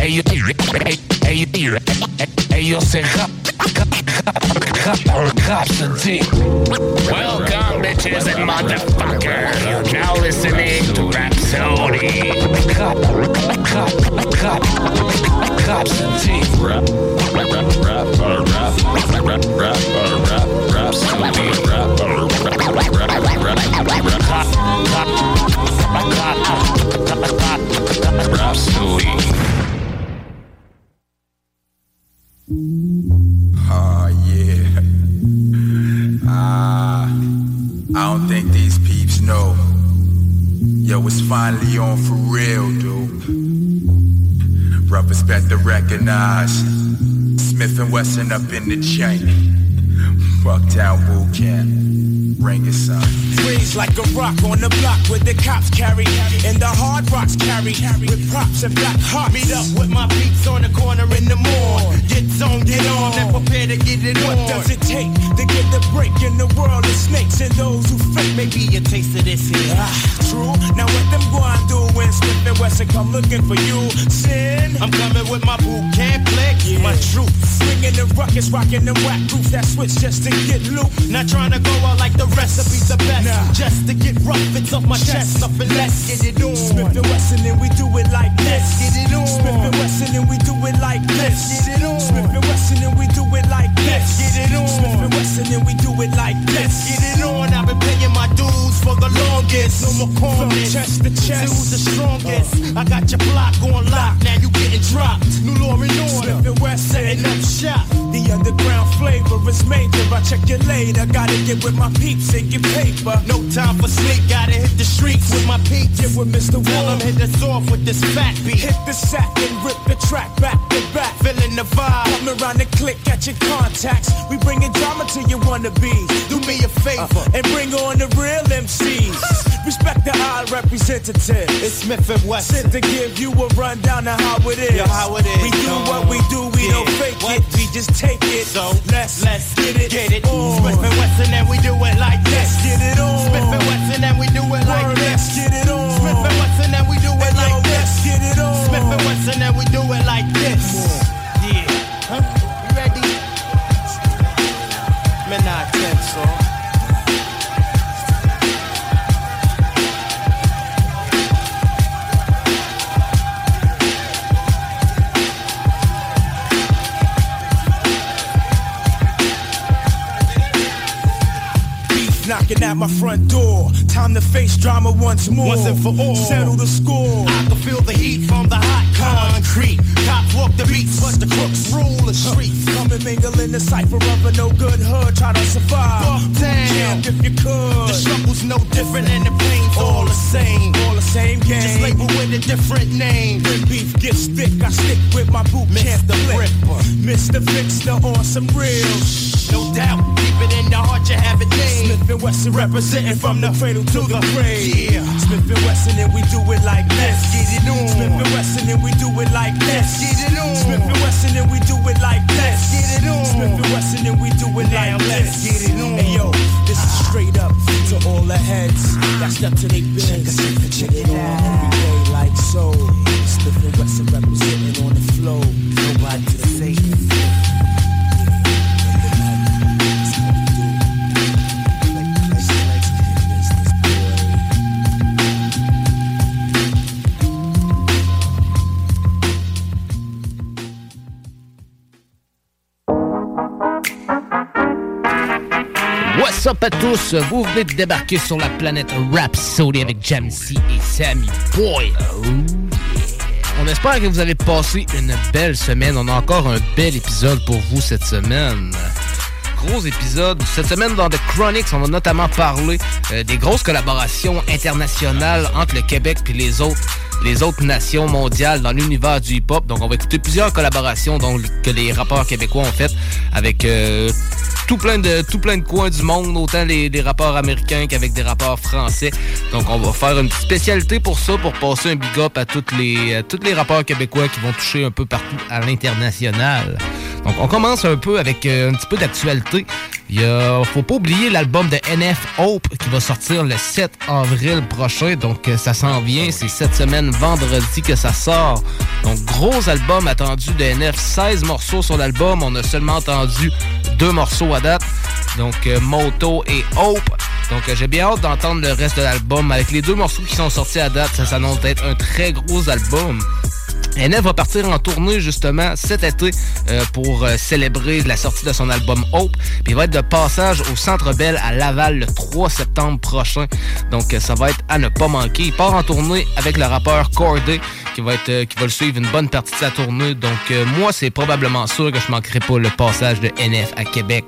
Ellos, eh, eh, ellos, eh, ellos se absentee. Welcome, bitches and motherfuckers. You're now listening to Rhapsody. Rap, rap, rap, rap, rap, rap, rap, rap, rap, Rhapsody. Rap, rap, rap, rap, Rhapsody. Oh yeah. Ah, I don't think these peeps know. Yo, it's finally on for real, dude. Brothers better recognize Smith and Wesson up in the chain. Bucktown boot camp. Bring it, son. Raised like a rock on the block where the cops carry and the hard rocks carry with props and black hearts. Meet up with my beats on the corner in the morning. Get on, get on, and prepare to get it on. What does it take to get the break in the world of snakes and those who fake? Maybe a taste of this here. Ah, true. Now what them go and do when Smith and Wesson come looking for you? Sin. I'm coming with my boot camp click, my troops. Swinging the ruckus, rocking the whack groups that switch just to get loot. Not trying to go out like the recipe's the best. Just to get rough, it's off my chest. Nothing less, get it on. Smith and Wesson and we do it like this. Get it on. Smith and Wesson and we do it like this. Get it on. Smith and Wesson and we do it like this. Get it on. Smith and Wesson and we do it like this. Get it on. I've been paying my dues for the longest. No more corners. From chest to chest. Who's the strongest? I got your block on lock. Now you getting dropped. New law and order. Smith and Wesson setting up shop. The underground flavor is major. I check you later. Gotta get with my peeps and get paper. No time for sleep. Gotta hit the streets with my peeps. Get with Mr. Tell hit us off with this fat beat. Hit the sack and rip the track back to back. Feeling the vibe. Come around the click, catch your contacts. We bringing drama to your wannabes. Do me a favor and bring on the real MCs. Respect the odd representative. It's Smith and Wesson. Sent to give you a rundown of how it is. Yo, how it is. We do what we do, we Yeah. don't fake What? it. We just take it. So, let's let's get it. get it. on. Smith and Wesson and we do it like Let's this. get it on. Smith and Wesson and we do it like Word, this. Once more. Once and for all. Settle the score. I can feel the heat from the hot concrete. Cops walk the beats, but the crooks rule the streets. Come and mingle in the cipher of a no good hood. Try to survive. Bucktown. Camp if you could. The struggle's no different and the pain's all the same. All the same game. Just label with a different name. When beef gets thick, I stick with my boot camp Mr. flip. Ripper. Mr. Fixer on some real. No doubt, deep it in the heart, you have it named. Smith and Wesson representing from the cradle to the grave. Yeah. Smith and Wesson and we do it like this. Get it on. Smith and Wesson and we do it like this. Get it on. Smith and Wesson and we do it like this. Get it on. Smith and Wesson and we do it like this. Get it on. Hey yo, this is straight up to all the heads. That's up to they biz. Check it out every day like so. Smith and Wesson representing on the flow. Nobody to say. À tous? Vous venez de débarquer sur la planète Rhapsody avec Jamsey et Sammy Boy. On espère que vous avez passé une belle semaine. On a encore un bel épisode pour vous cette semaine gros épisode. Cette semaine, dans The Chronics, on va notamment parler euh, des grosses collaborations internationales entre le Québec et les autres les autres nations mondiales dans l'univers du hip-hop. Donc, on va écouter plusieurs collaborations que les rappeurs québécois ont faites avec euh, tout plein de tout plein de coins du monde, autant les, les rappeurs américains qu'avec des rappeurs français. Donc, on va faire une spécialité pour ça, pour passer un big up à toutes les à tous les rappeurs québécois qui vont toucher un peu partout à l'international. Donc, on commence un peu avec euh, un petit peu d'actualité. Il faut pas oublier l'album de NF Hope qui va sortir le 7 avril prochain. Donc, euh, ça s'en vient. C'est cette semaine, vendredi, que ça sort. Donc, gros album attendu de NF. 16 morceaux sur l'album. On a seulement entendu deux morceaux à date. Donc, euh, Moto et Hope. Donc, j'ai bien hâte d'entendre le reste de l'album. Avec les deux morceaux qui sont sortis à date, ça s'annonce être un très gros album. NF va partir en tournée justement cet été euh, pour euh, célébrer la sortie de son album Hope. Puis il va être de passage au Centre Bell à Laval le 3 septembre prochain. Donc euh, ça va être à ne pas manquer. Il part en tournée avec le rappeur Corday qui va être qui va le suivre une bonne partie de sa tournée. Donc moi c'est probablement sûr que je manquerai pas le passage de NF à Québec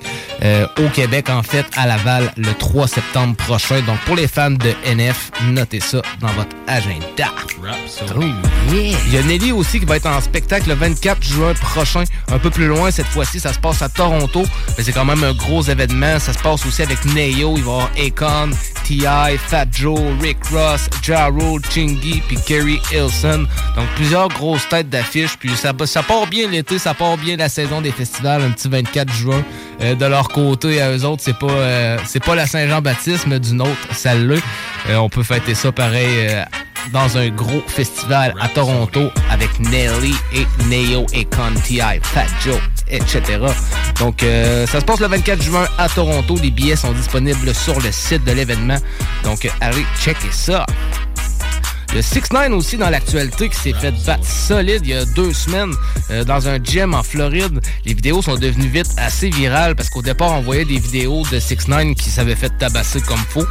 au Québec en fait à Laval le 3 septembre prochain. Donc pour les fans de NF, notez ça dans votre agenda. Il y a Aussi qui va être en spectacle le 24 juin prochain, un peu plus loin cette fois-ci. Ça se passe à Toronto, mais c'est quand même un gros événement. Ça se passe aussi avec Neo, il va y avoir Akon, T.I., Fat Joe, Rick Ross, Ja Chingy, puis Kerry Hilson. Donc plusieurs grosses têtes d'affiches. Puis ça, ça part bien l'été, ça part bien la saison des festivals, un petit 24 juin. Euh, de leur côté, à eux autres, c'est pas euh, pas la Saint-Jean-Baptiste, mais d'une autre, celle-là. Euh, on peut fêter ça pareil dans un gros festival à Toronto avec Nelly et Neo et Conti, Fat Joe, etc. Donc, euh, ça se passe le 24 juin à Toronto. Les billets sont disponibles sur le site de l'événement. Donc, allez checker ça. Le 6 9 aussi dans l'actualité qui s'est fait battre solide il y a deux semaines euh, dans un gym en Floride. Les vidéos sont devenues vite assez virales parce qu'au départ on voyait des vidéos de 6 9 qui s'avaient fait tabasser comme faux.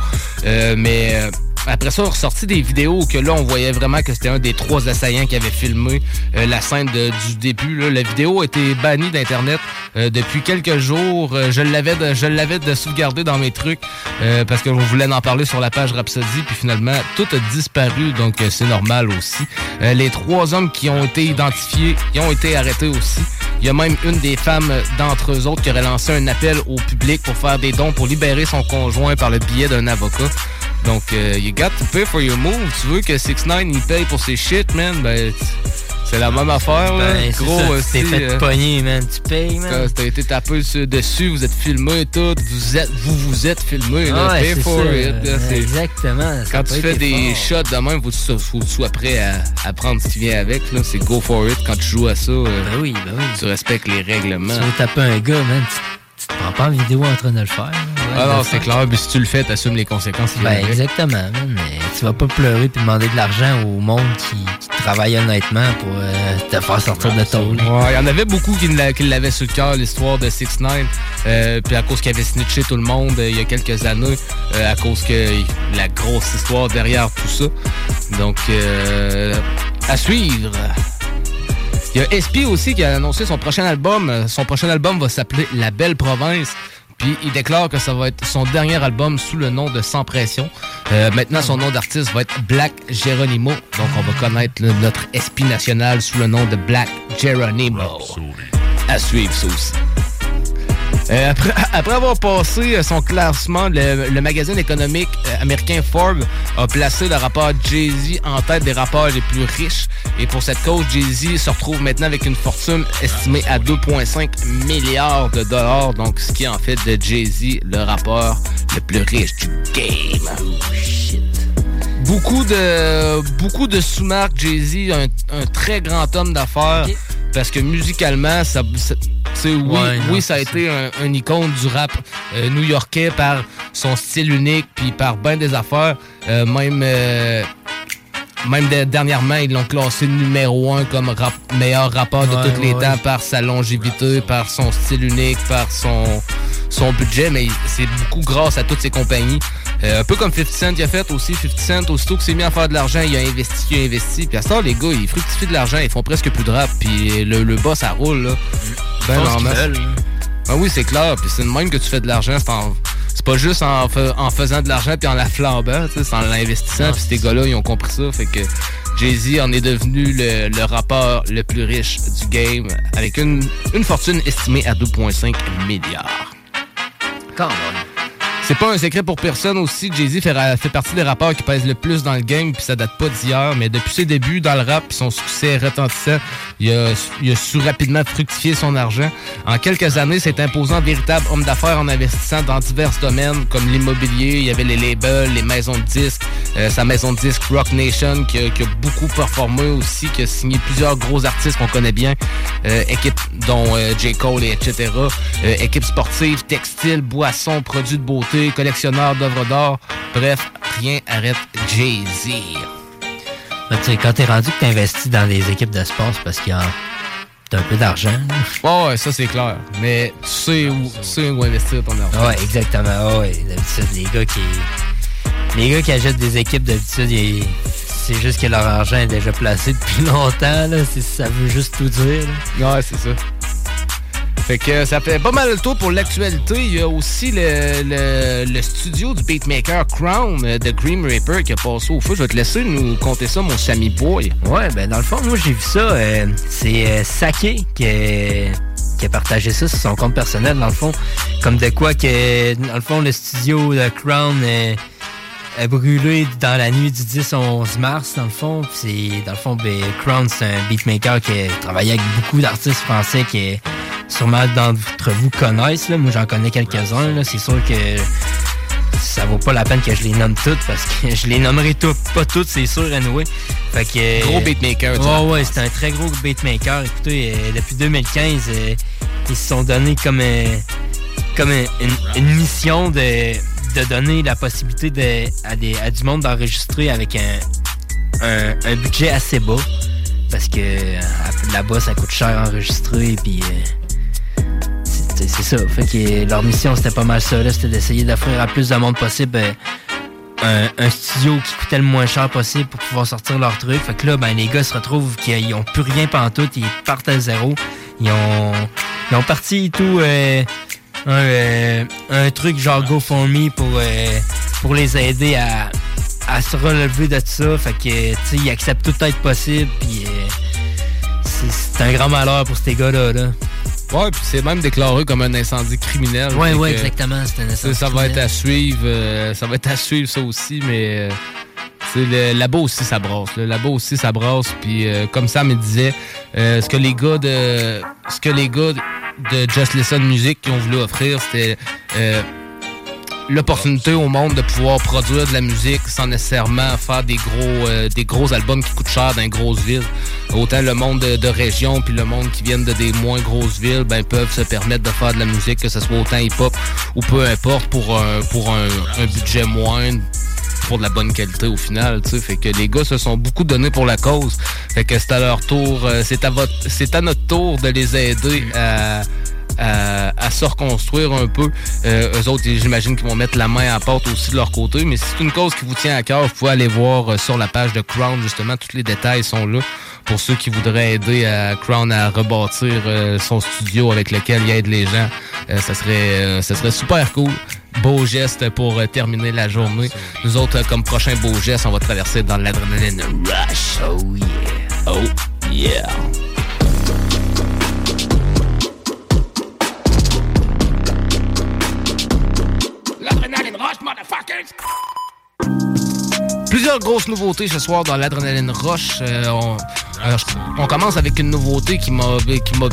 Euh, mais après ça, on ressorti des vidéos que là, on voyait vraiment que c'était un des trois assaillants qui avait filmé euh, la scène du début. La vidéo a été bannie d'Internet euh, depuis quelques jours. Euh, je l'avais de, de sauvegarder dans mes trucs parce que je voulais en parler sur la page Rhapsody. Puis finalement, tout a disparu, donc c'est normal aussi. les trois hommes qui ont été identifiés, ils ont été arrêtés aussi. Il y a même une des femmes d'entre eux autres qui aurait lancé un appel au public pour faire des dons pour libérer son conjoint par le biais d'un avocat. Donc, euh, you got to pay for your move. Tu veux que 6 9 il paye pour ses shit, man? Ben, c'est la même affaire, là. Ben, Gros, aussi. T'es fait euh, pogner, man. Tu payes, man. T'as été tapé dessus, vous êtes filmé et tout. Vous êtes, vous, vous êtes filmé, là. pay for it. exactement. Quand tu fais des shots de même, faut que tu sois prêt à, à prendre ce qui vient avec, là. C'est go for it. Quand tu joues à ça, euh, ben oui, ben oui. tu respectes les règlements. Tu veux taper un gars, man. Tu, te prends pas en vidéo en train de le faire. Ah non, c'est clair. Mais si tu le fais, t'assumes les conséquences. Ben, exactement. Mais tu vas pas pleurer et demander de l'argent au monde qui, travaille honnêtement pour euh, te faire sortir de ton lit. Ouais, il y en avait beaucoup qui, l'avaient sur le cœur, l'histoire de 6 9 euh, Puis à cause qu'il avait snitché tout le monde euh, il y a quelques années, à cause que la grosse histoire derrière tout ça. Donc, à suivre. Il y a SP aussi qui a annoncé son prochain album. Son prochain album va s'appeler La Belle Province. Puis il déclare que ça va être son dernier album sous le nom de Sans Pression. Euh, maintenant, son nom d'artiste va être Black Geronimo. Donc on va connaître notre esprit national sous le nom de Black Geronimo. À suivre ça aussi. Euh, après, avoir passé euh, son classement, le, magazine économique euh, américain Forbes a placé le rapport Jay-Z en tête des rapports les plus riches. Et pour cette cause, Jay-Z se retrouve maintenant avec une fortune estimée à 2,5 milliards de dollars. Donc, ce qui en fait de Jay-Z le rapport le plus riche du game. Beaucoup de, beaucoup de sous-marques Jay-Z, un, très grand homme d'affaires. Parce que musicalement, ça, oui, oui ça a été un, icône du rap euh, new-yorkais par son style unique, puis par bien des affaires. Euh, même euh, même dernièrement, ils l'ont classé numéro un comme meilleur rappeur de tous les temps par sa longévité, par son style unique, par son son budget, mais c'est beaucoup grâce à toutes ces compagnies. Euh, un peu comme 50 Cent il a fait aussi. 50 Cent, aussitôt qu'il s'est mis à faire de l'argent, il a investi, il a investi. Puis à ça, les gars, ils fructifient de l'argent, ils font presque plus de rap. Puis le, le bas, ça roule, là. Ben normal. Ah oui, c'est clair. Puis c'est de même que tu fais de l'argent. C'est pas juste en, faisant de l'argent puis en la flambant, c'est en l'investissant. Puis ces gars-là, ils ont compris ça. Fait que Jay-Z en est devenu le, rappeur le plus riche du game avec une, une fortune estimée à 2,5 milliards. Quand même. C'est pas un secret pour personne aussi. Jay-Z fait, partie des rappeurs qui pèsent le plus dans le game, puis ça date pas d'hier. Mais depuis ses débuts dans le rap, son succès retentissant, il a, il su rapidement fructifier son argent. En quelques années, c'est imposant véritable homme d'affaires en investissant dans divers domaines, comme l'immobilier, il y avait les labels, les maisons de disques, euh, sa maison de disques Rock Nation, qui a, beaucoup performé aussi, qui a signé plusieurs gros artistes qu'on connaît bien, euh, équipe dont euh, J. Cole, et etc. Équipe sportive, textile, boissons, produits de beauté, collectionneur d'œuvres d'art. Bref, rien arrête Jay-Z. Ben, tu sais, quand t'es rendu que t'investis dans des équipes de sport, parce qu'il y a un peu d'argent. ouais, ça c'est clair. Mais tu sais où, tu sais où investir ton argent. Ouais, exactement. Ouais, d'habitude, les gars qui. Les gars qui achètent des équipes, d'habitude, c'est juste que leur argent est déjà placé depuis longtemps. Là. Ça veut juste tout dire. Ouais, c'est ça. Fait que ça fait pas mal le tour pour l'actualité. Il y a aussi le, studio du beatmaker Crown euh, de Grim Reaper qui a passé au feu. Je vais te laisser nous compter ça, mon Sammy Boy. Ouais, ben dans le fond, moi j'ai vu ça. Euh, c'est euh, qui a, partagé ça sur son compte personnel, dans le fond. Comme de quoi que, dans le fond, le studio de Crown a brûlé dans la nuit du 10 au 11 mars, dans le fond. C'est, dans le fond, ben, Crown, c'est un beatmaker qui a travaillé avec beaucoup d'artistes français qui sûrement d'entre vous connaissent. Là. Moi, j'en connais quelques-uns. C'est sûr que ça vaut pas la peine que je les nomme toutes parce que je les nommerai toutes, pas toutes, c'est sûr, anyway. Fait que, gros beatmaker, tu Ouais, ouais, c'est un très gros beatmaker. Écoutez, euh, depuis 2015, euh, ils se sont donnés comme, euh, comme une, mission de, de donner la possibilité à, du monde d'enregistrer avec un, budget assez bas. Parce que là-bas, ça coûte cher à enregistrer. Puis c'est ça. Fait que leur mission, c'était pas mal ça. C'était d'essayer d'offrir à plus de monde possible euh, un, studio qui coûtait le moins cher possible pour pouvoir sortir leur truc. Fait que là, ben, les gars se retrouvent qu'ils ont plus rien tout, Ils partent à zéro. Ils ont, ils ont parti tout euh, un, euh, un, truc genre GoFundMe pour, pour les aider à, à se relever de tout ça. Fait que, tu sais, ils acceptent tout être possible. Puis c'est un grand malheur pour ces gars-là. Là. Ouais, puis c'est même déclaré comme un incendie criminel. Ouais, ouais, exactement. C'est un incendie Ça va être à suivre. Euh, ça va être à suivre, ça aussi, mais. Euh, le labo aussi, ça brasse. Labo aussi, ça brasse. Puis, euh, comme ça me disait, ce que les gars de. Ce que les gars de Just Listen Music qui ont voulu offrir, c'était l'opportunité au monde de pouvoir produire de la musique sans nécessairement faire des gros euh, des gros albums qui coûtent cher dans une grosse ville. Autant le monde de, région puis le monde qui viennent de des moins grosses villes, ben peuvent se permettre de faire de la musique, que ce soit autant hip-hop ou peu importe pour pour un, budget moindre pour de la bonne qualité au final, tu sais, fait que les gars se sont beaucoup donnés pour la cause. Fait que c'est à leur tour, euh, c'est à votre c'est à notre tour de les aider à à, se reconstruire un peu. Euh, eux autres, j'imagine qu'ils vont mettre la main à la porte aussi de leur côté. Mais si c'est une cause qui vous tient à cœur, vous pouvez aller voir euh, sur la page de Crown, justement, tous les détails sont là pour ceux qui voudraient aider à Crown à rebâtir son studio avec lequel il aide les gens. ça serait ça serait super cool. Beau geste pour terminer la journée. Nous autres, comme prochain beau geste, on va traverser dans l'adrénaline rush. Oh yeah. Oh yeah. Plusieurs grosses nouveautés ce soir dans l'Adrénaline Roche. Euh, on, commence avec une nouveauté qui m'a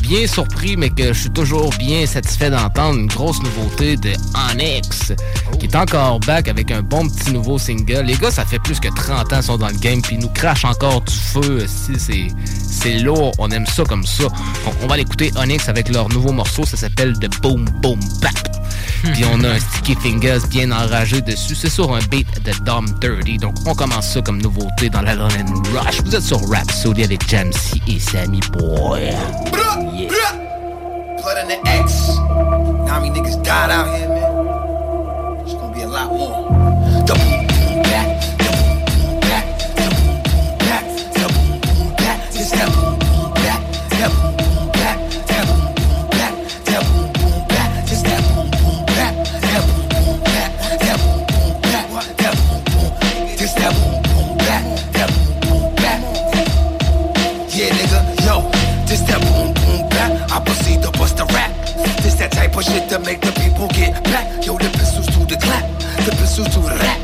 bien surpris, mais que je suis toujours bien satisfait d'entendre. Une grosse nouveauté de Onyx, qui est encore back avec un bon petit nouveau single. Les gars, ça fait plus que 30 ans qu'ils sont dans le game, puis ils nous crachent encore du feu. Si c'est lourd, on aime ça comme ça. On, on va l'écouter Onyx avec leur nouveau morceau, ça s'appelle The Boom Boom Bap. Puis on a un Sticky Fingers bien enragé dessus. C'est sur un beat de Dom 30. Donc on commence ça comme nouveauté dans la London Rush. Vous êtes sur Rhapsody avec Jamsey et Sammy Boy. the X. Now mean niggas died out here, man. It's gonna be a lot more. That shit to make the people get back. Yo, the pistols to the clap, the pistols to the rap.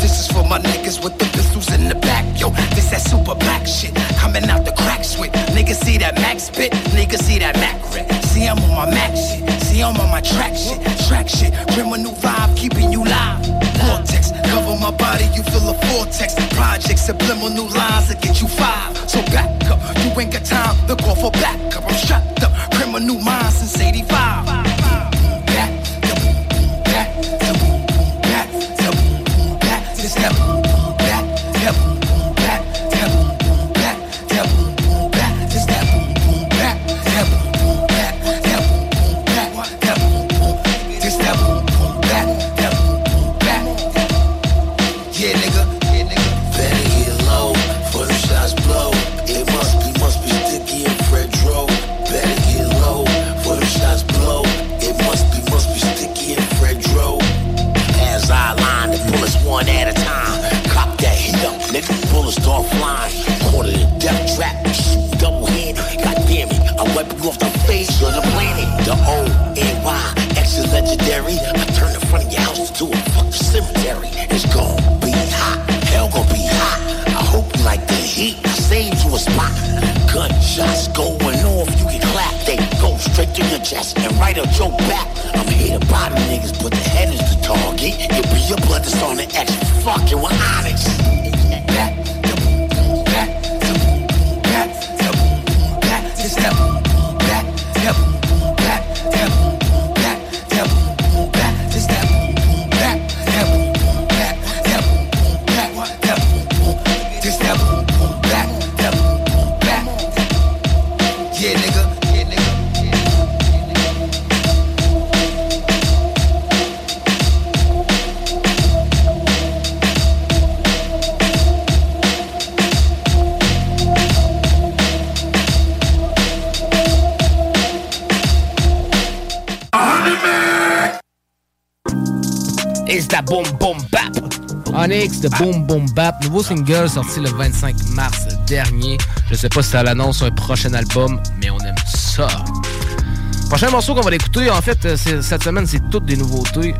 This is for my niggas with the pistols in the back. Yo, this that super black shit coming out the cracks with. Niggas see that max spit, niggas see that Mac rip. See I'm on my Mac shit, see I'm on my track shit, track shit. Criminal vibe keeping you live. Vortex, cover my body, you feel a vortex. Project, subliminal new lines that get you five. So back up, you ain't got time to call for backup. I'm strapped up, criminal mind since 85. To your chest and right up your back. I'm here to bottom niggas, but the head is the target. It be your blood that's on the X. Fucking with Onyx. Onyx de Boom Boom Bap, nouveau single sorti le 25 mars dernier. Je sais pas si ça l'annonce un prochain album, mais on aime ça. Prochain morceau qu'on va l'écouter, en fait, euh, cette semaine, c'est toutes des nouveautés.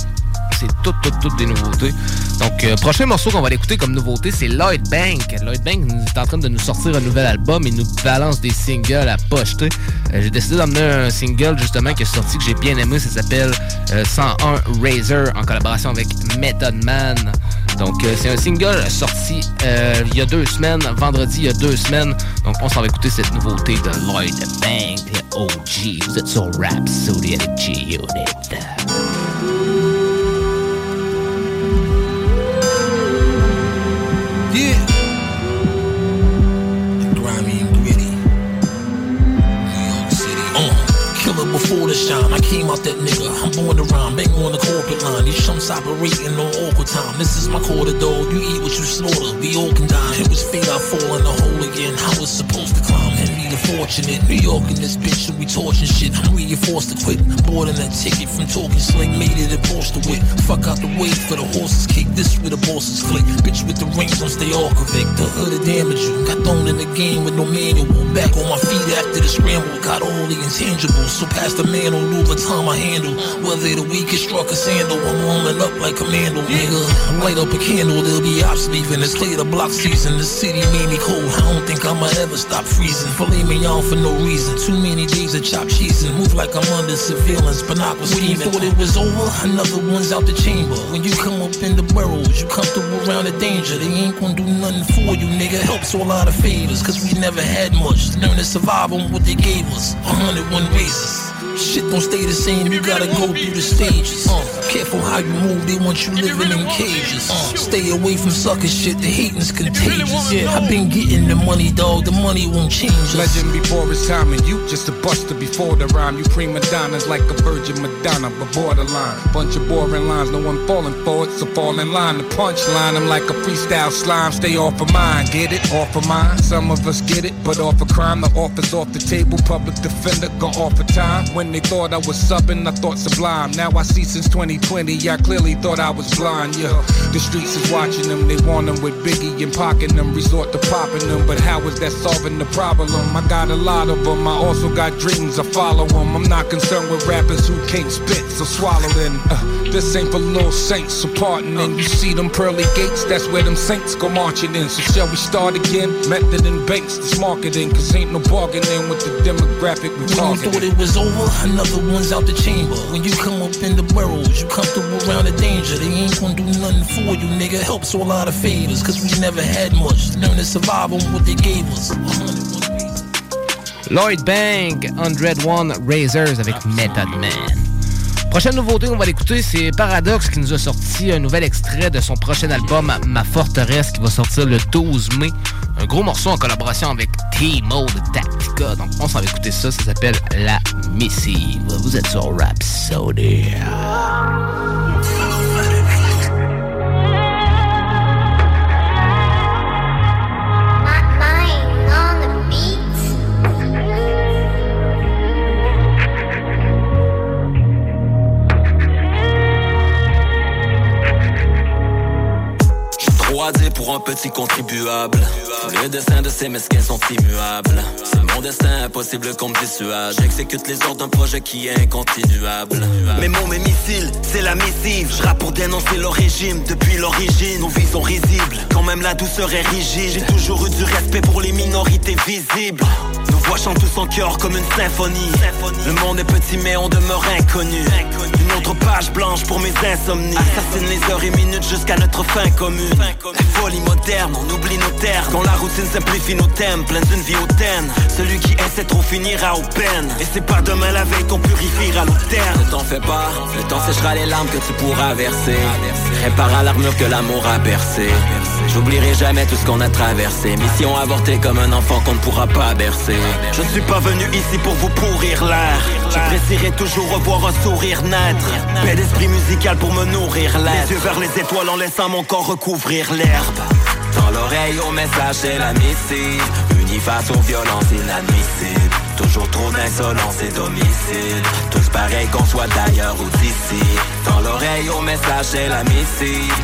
C'est toutes, toutes, toutes des nouveautés. Donc, euh, prochain morceau qu'on va l'écouter comme nouveauté, c'est Lloyd Bank. Lloyd Bank est en train de nous sortir un nouvel album et nous balance des singles à pocheter. Euh, j'ai décidé d'emmener un single justement qui est sorti que j'ai bien aimé. Ça s'appelle euh, 101 Razor en collaboration avec Method Man. Donc, euh, c'est un single sorti euh, il y a deux semaines, vendredi il y a deux semaines. Donc, on s'en va écouter cette nouveauté de Lloyd Bank, le OG. Vous êtes sur Rap G-Unit. Yeah. The shine. I came out that nigga. I'm born to rhyme. Bang on the corporate line. These chumps operating on awkward time. This is my quarter dog. You eat what you slaughter. We all can die. It was fate I fall in the hole again. I was supposed to climb. Fortunate. New York in this bitch should be torching shit. I'm reinforced to quit. In that ticket from talking slick. Made it a to whip. Fuck out the way for the horses kick. This where the bosses click. Bitch with the rings on stay all convict. The hood will damage you. Got thrown in the game with no manual. Back on my feet after the scramble. Got all the intangibles. So past the man on Louis I handle. Whether the weakest struck a sandal. I'm warming up like a commando, nigga. Light up a candle. There'll be ops leaving. It's the block season. The city made me cold. I don't think I'ma ever stop freezing. Filet me on for no reason. Too many days of chop cheese and move like I'm under surveillance. Binoculars when you thought it was over, another one's out the chamber. When you come up in the burrows, you comfortable around the danger. They ain't gonna do nothing for you, nigga. Helps all out of favors, cause we never had much. Learn to survive on what they gave us. 101 races. Shit don't stay the same, you gotta go through the stages. Uh, Careful how you move, they want you living in cages. Uh, stay away from sucker shit, the hating's contagious. Yeah, I've been getting the money, dog, the money won't change us. Legend before his time, and you just a buster before the rhyme. You prima donnas like a virgin Madonna, but borderline. Bunch of boring lines, no one falling for it, so fall in line. The punchline, I'm like a freestyle slime, stay off of mine. Get it? Off of mine. Some of us get it, but off of crime, the office off the table. Public defender, go off of time. When they thought I was subbing, I thought sublime. Now I see since 2020, I clearly thought I was blind, yeah. The streets is watching them, they want them with Biggie and pocking them, resort to popping them. But how is that solving the problem? I got a lot of them, I also got dreams, I follow them. I'm not concerned with rappers who can't spit, so swallow them. Uh, this ain't for little saints, so pardon. And you see them pearly gates, that's where them saints go marching in. So shall we start again? Method and banks, this marketing, cause ain't no bargaining with the demographic we When you thought it was over, another one's out the chamber. When you come up in the burrows, you comfortable around the danger. They ain't gonna do nothing for you, nigga. Helps a lot of favors, cause we never had much. Learn to survive on what they gave us. Lloyd Bank, 101 Razors avec Method Man. Prochaine nouveauté qu'on va l'écouter, c'est Paradox qui nous a sorti un nouvel extrait de son prochain album Ma Forteresse qui va sortir le 12 mai. Un gros morceau en collaboration avec T-Mode Tactica. Donc on s'en va écouter ça, ça s'appelle La Missive. Vous êtes sur Rhapsody. władzy pour un petit contribuable. Les dessins de ces mesquins sont immuables. C'est mon destin impossible qu'on me dissuade. J'exécute les ordres d'un projet qui est incontinuable. Mes mots, mes missiles, c'est la missive. Je pour dénoncer le régime depuis l'origine. Nos vies sont risibles, quand même la douceur est rigide. J'ai toujours eu du respect pour les minorités visibles. Nos voix chantent tous en cœur comme une symphonie. Le monde est petit mais on demeure inconnu. Une autre page blanche pour mes insomnies. Assassine les heures et minutes jusqu'à notre fin commune. On oublie nos terres. Quand la routine simplifie nos thèmes, plein d'une vie hautaine. Celui qui essaie trop finira au peine. Et c'est pas demain la veille qu'on purifiera nos terres. Ne t'en fais pas, le temps séchera les larmes que tu pourras verser. Répara l'armure que l'amour a percé. J'oublierai jamais tout ce qu'on a traversé. Mission avortée comme un enfant qu'on ne pourra pas bercer. Je suis pas venu ici pour vous pourrir l'air. J'apprécierai toujours revoir un sourire naître. Paix d'esprit musical pour me nourrir l'air. Les yeux vers les étoiles en laissant mon corps recouvrir l'herbe. Dans l'oreille au message c'est la missive Unis face aux violences inadmissibles Toujours trop d'insolence et domicile Tous pareils qu'on soit d'ailleurs ou d'ici Dans l'oreille au message c'est la missive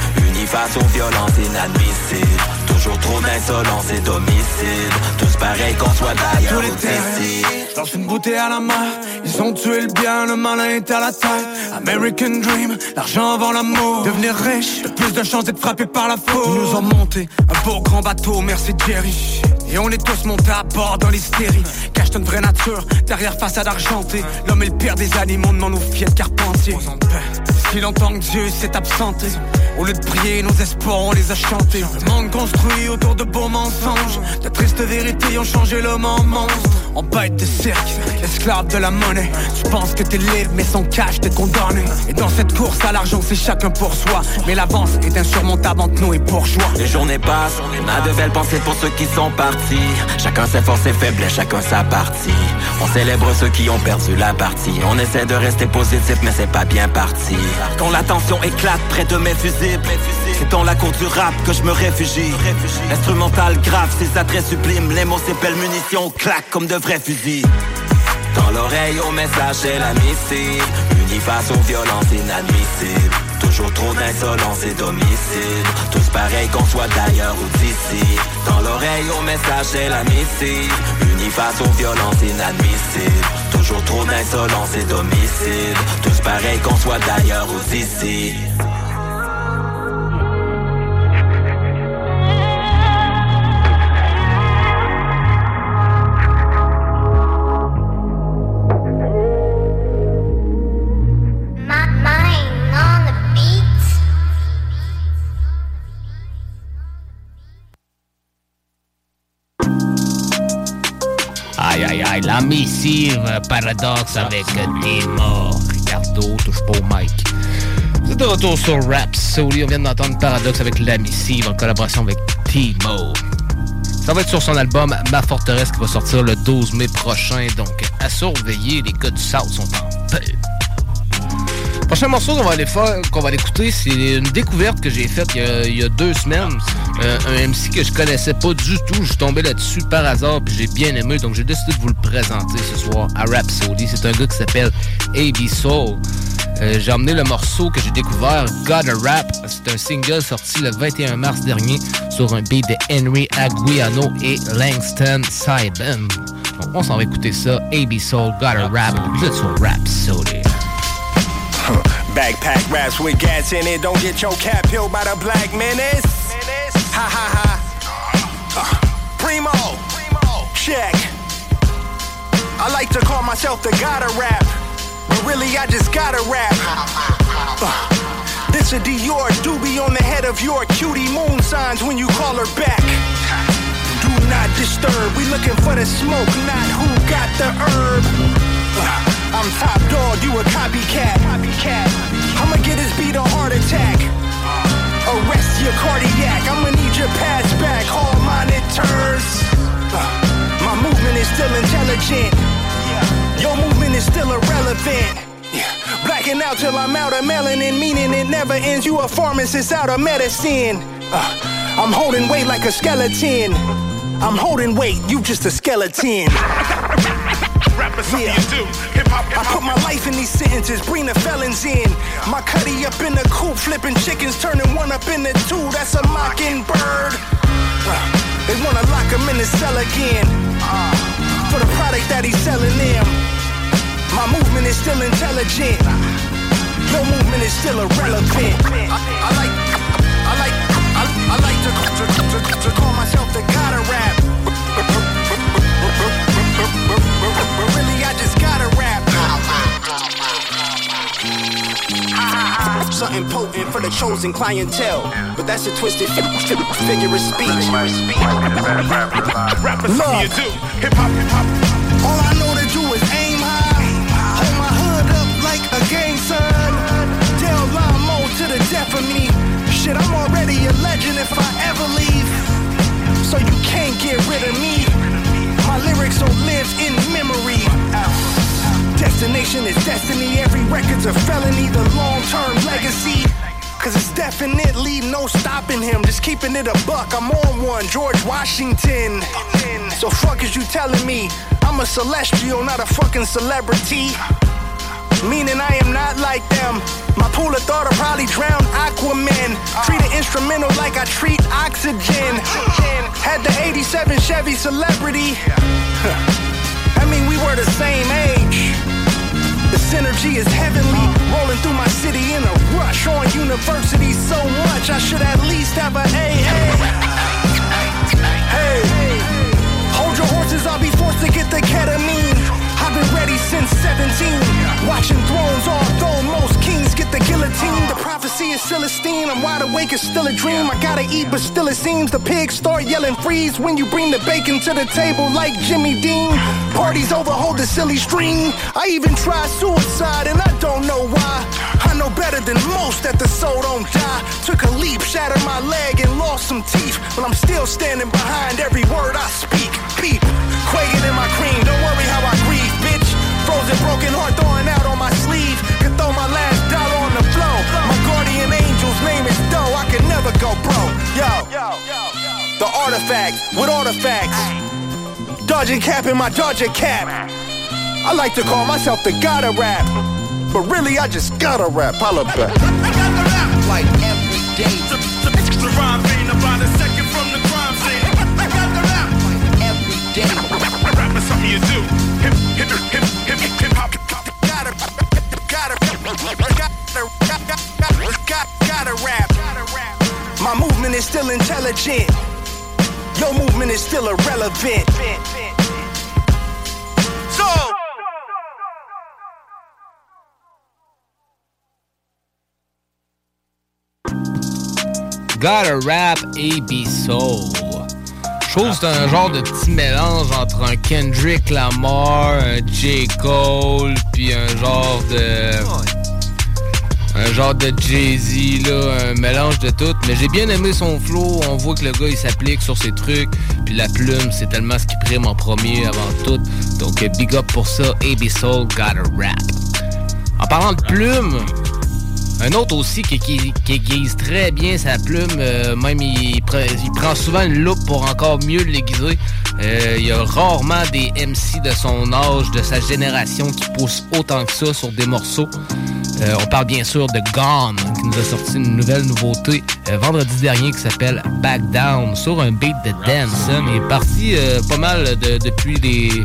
Aux violences inadmissibles Toujours trop d'insolence et domicile Tous pareils qu'on soit d'ailleurs ou d'ici Lance une bouteille à la main Ils ont tué le bien, le malin est à la taille. American Dream, l'argent avant l'amour. Devenir riche, le plus de chances d'être frappé par la faute. Ils nous ont monté un beau grand bateau, merci Jerry et on est tous montés à bord dans l'hystérie. Cache une vraie nature, derrière façade argentée. L'homme est le pire des animaux, non nous fiers de carpentier Si longtemps que Dieu s'est absenté Au lieu de prier, nos espoirs on les a chantés. Le monde construit autour de beaux mensonges. De tristes vérités ont changé l'homme en monstre En bête de cirque, esclave de la monnaie Tu penses que t'es libre mais sans cash t'es condamné Et dans cette course à l'argent c'est chacun pour soi Mais l'avance est insurmontable entre nous et bourgeois Les journées passent, on a de belles pensées pour ceux qui sont partis Chacun ses forces et faiblesses, chacun sa partie. On célèbre ceux qui ont perdu la partie. On essaie de rester positif, mais c'est pas bien parti. Quand la tension éclate près de mes fusibles, c'est dans la cour du rap que je me réfugie. Instrumental grave, ses attraits sublimes. Les mots, belles munitions, claquent comme de Dans l'oreille, au message, c'est la missive. Unis face aux violences inadmissibles. Toujours trop d'insolence et domicile Tous pareils qu'on soit d'ailleurs ou d'ici. Dans l'oreille au message c'est la missive. Unis face aux violences inadmissibles Toujours trop d'insolence et domicile Tous pareils qu'on soit d'ailleurs ou d'ici missive Paradoxe avec Timo. Ricardo, touche pas au mic. C'est de retour sur Rap Soli. On vient d'entendre Paradox avec La Missive en collaboration avec Timo. Ça va être sur son album Ma Forteresse qui va sortir le 12 mai prochain. Donc, à surveiller, les gars du South sont en paix. Prochain morceau qu'on va aller faire, qu'on va aller écouter, c'est une découverte que j'ai faite il, y a deux semaines. Euh, un MC que je connaissais pas du tout. Je suis tombé là-dessus par hasard puis j'ai bien aimé. Donc j'ai décidé de vous le présenter ce soir à Rhapsody. C'est un gars qui s'appelle A.B. Soul. Euh, j'ai emmené le morceau que j'ai découvert, Gotta Rap. C'est un single sorti le 21 mars dernier sur un beat de Henry Aguiano et Langston Saiben. Donc on s'en va écouter ça. A.B. Soul, Gotta Rap. Vous êtes sur Rhapsody. Backpack raps with gas in it. Don't get your cap peeled by the black menace. Ha ha ha. Uh, primo. Check. I like to call myself the gotta rap. But really, I just gotta rap. Uh, this a Dior doobie on the head of your cutie moon signs when you call her back. Do not disturb. We looking for the smoke, not who got the herb. Uh, I'm top dog, you a copycat. copycat. I'ma get his beat a heart attack. Arrest your cardiac. I'ma need your pass back. All monitors. My movement is still intelligent. Your movement is still irrelevant. Blacking out till I'm out of melanin, meaning it never ends. You a pharmacist out of medicine. I'm holding weight like a skeleton. I'm holding weight, you just a skeleton. Yeah. I put my life in these sentences, bring the felons in. My cutty up in the coop, flipping chickens, turning one up into two. That's a mockingbird. They wanna lock him in the cell again. For the product that he's selling them. My movement is still intelligent. Your movement is still irrelevant. I, I like, I like, I, I like to, to, to, to call myself the god of rap. But really, I just gotta rap. Something potent for the chosen clientele. But that's a twisted fi- fi- figure of speech. Look, hip hop, hip hop. All I know to do is aim high. Hold my hood up like a gang sign. Tell Lamo to the death of me. Shit, I'm already a legend if I ever leave. So you can't get rid of me. Lyrics will live in memory. Destination is destiny. Every record's a felony. The long term legacy. Cause it's definitely no stopping him. Just keeping it a buck. I'm on one. George Washington. So fuck is you telling me? I'm a celestial, not a fucking celebrity. Meaning I am not like them. My pool of thought will probably drown Aquaman. Treat an instrumental like I treat oxygen. Had the 87 Chevy celebrity. I mean, we were the same age. The synergy is heavenly. Rolling through my city in a rush. On university so much, I should at least have a AA. Hey, hold your horses, I'll be forced to get the ketamine. I've been ready since 17. Watching thrones, all although most kings get the guillotine. The prophecy is Celestine. I'm wide awake, it's still a dream. I gotta eat, but still it seems the pigs start yelling freeze when you bring the bacon to the table like Jimmy Dean. Parties overhold the silly string. I even tried suicide and I don't know why. I know better than most that the soul don't die. Took a leap, shattered my leg, and lost some teeth. But I'm still standing behind every word I speak. Beep, quaking in my cream. Don't worry how I. Frozen, broken heart throwing out on my sleeve. Could throw my last dollar on the floor. My guardian angel's name is Doe. I can never go broke. Yo, the artifact with artifacts. Dodging cap in my Dodger cap. I like to call myself the gotta rap. But really, I just gotta rap. Holla back. Like every day. The rhyme ain't about gotta, gotta, gotta rap. My movement is still intelligent. Your movement is still irrelevant. So. Gotta Rap AB Soul. Je trouve que c'est un genre de petit mélange entre un Kendrick Lamar, un J. Cole, puis un genre de. Un genre de Jay-Z, un mélange de tout. Mais j'ai bien aimé son flow. On voit que le gars, il s'applique sur ses trucs. Puis la plume, c'est tellement ce qui prime en premier avant tout. Donc, big up pour ça. AB Soul got a rap. En parlant de plume, un autre aussi qui, qui, aiguise très bien sa plume, euh, même il, prend souvent une loupe pour encore mieux l'aiguiser. Euh, il y a rarement des MC de son âge, de sa génération qui poussent autant que ça sur des morceaux. Euh, on parle bien sûr de Gone, qui nous a sorti une nouvelle nouveauté vendredi dernier qui s'appelle Back Down sur un beat de dance. Hein. Il est parti pas mal depuis les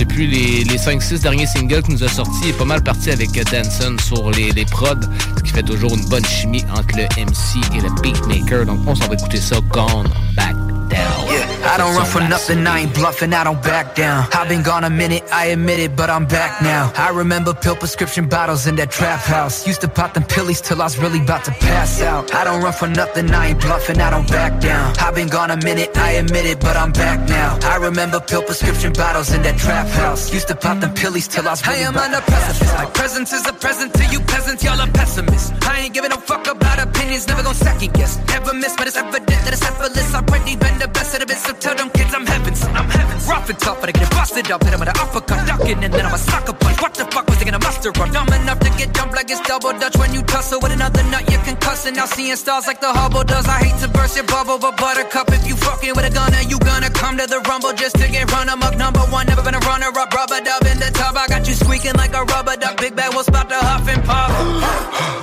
depuis les, les 5-6 derniers singles qu'il nous a sortis, il est pas mal parti avec Danson sur les, les prods, ce qui fait toujours une bonne chimie entre le MC et le beatmaker. Donc on s'en va écouter ça, Gone Back Yeah, I don't run for nothing, I ain't bluffing, I don't back down. I've been gone a minute, I admit it, but I'm back now. I remember pill prescription bottles in that trap house. Used to pop them pillies till I was really about to pass out. I don't run for nothing, I ain't bluffing, I don't back down. I've been gone a minute, I admit it, but I'm back now. I remember pill prescription bottles in that trap house. Used to pop them pillies till I was really I am on a precipice. My presence is a present to you peasants, y'all are pessimists. I ain't giving a fuck about opinions, never gonna second guess. Never miss, but it's evident that it's effortless. I've already been the best of the best, so tell them kids I'm heaven sent. I'm heaven Rough and tough, but I get busted up. Hit him with an uppercut, ducking, and then I'm a sucker punch. What the fuck was thinking a muster run? Dumb enough to get jumped like it's double dutch when you tussle with another nut. You can cuss and now seeing stars like the Hubble does. I hate to burst your bubble, but buttercup, if you fucking with a gunner, you gonna come to the rumble just to get run amok. Number one, never been a runner up, rubber dub in the tub. I got you squeaking like a rubber duck. Big bad will spot the huff and puff.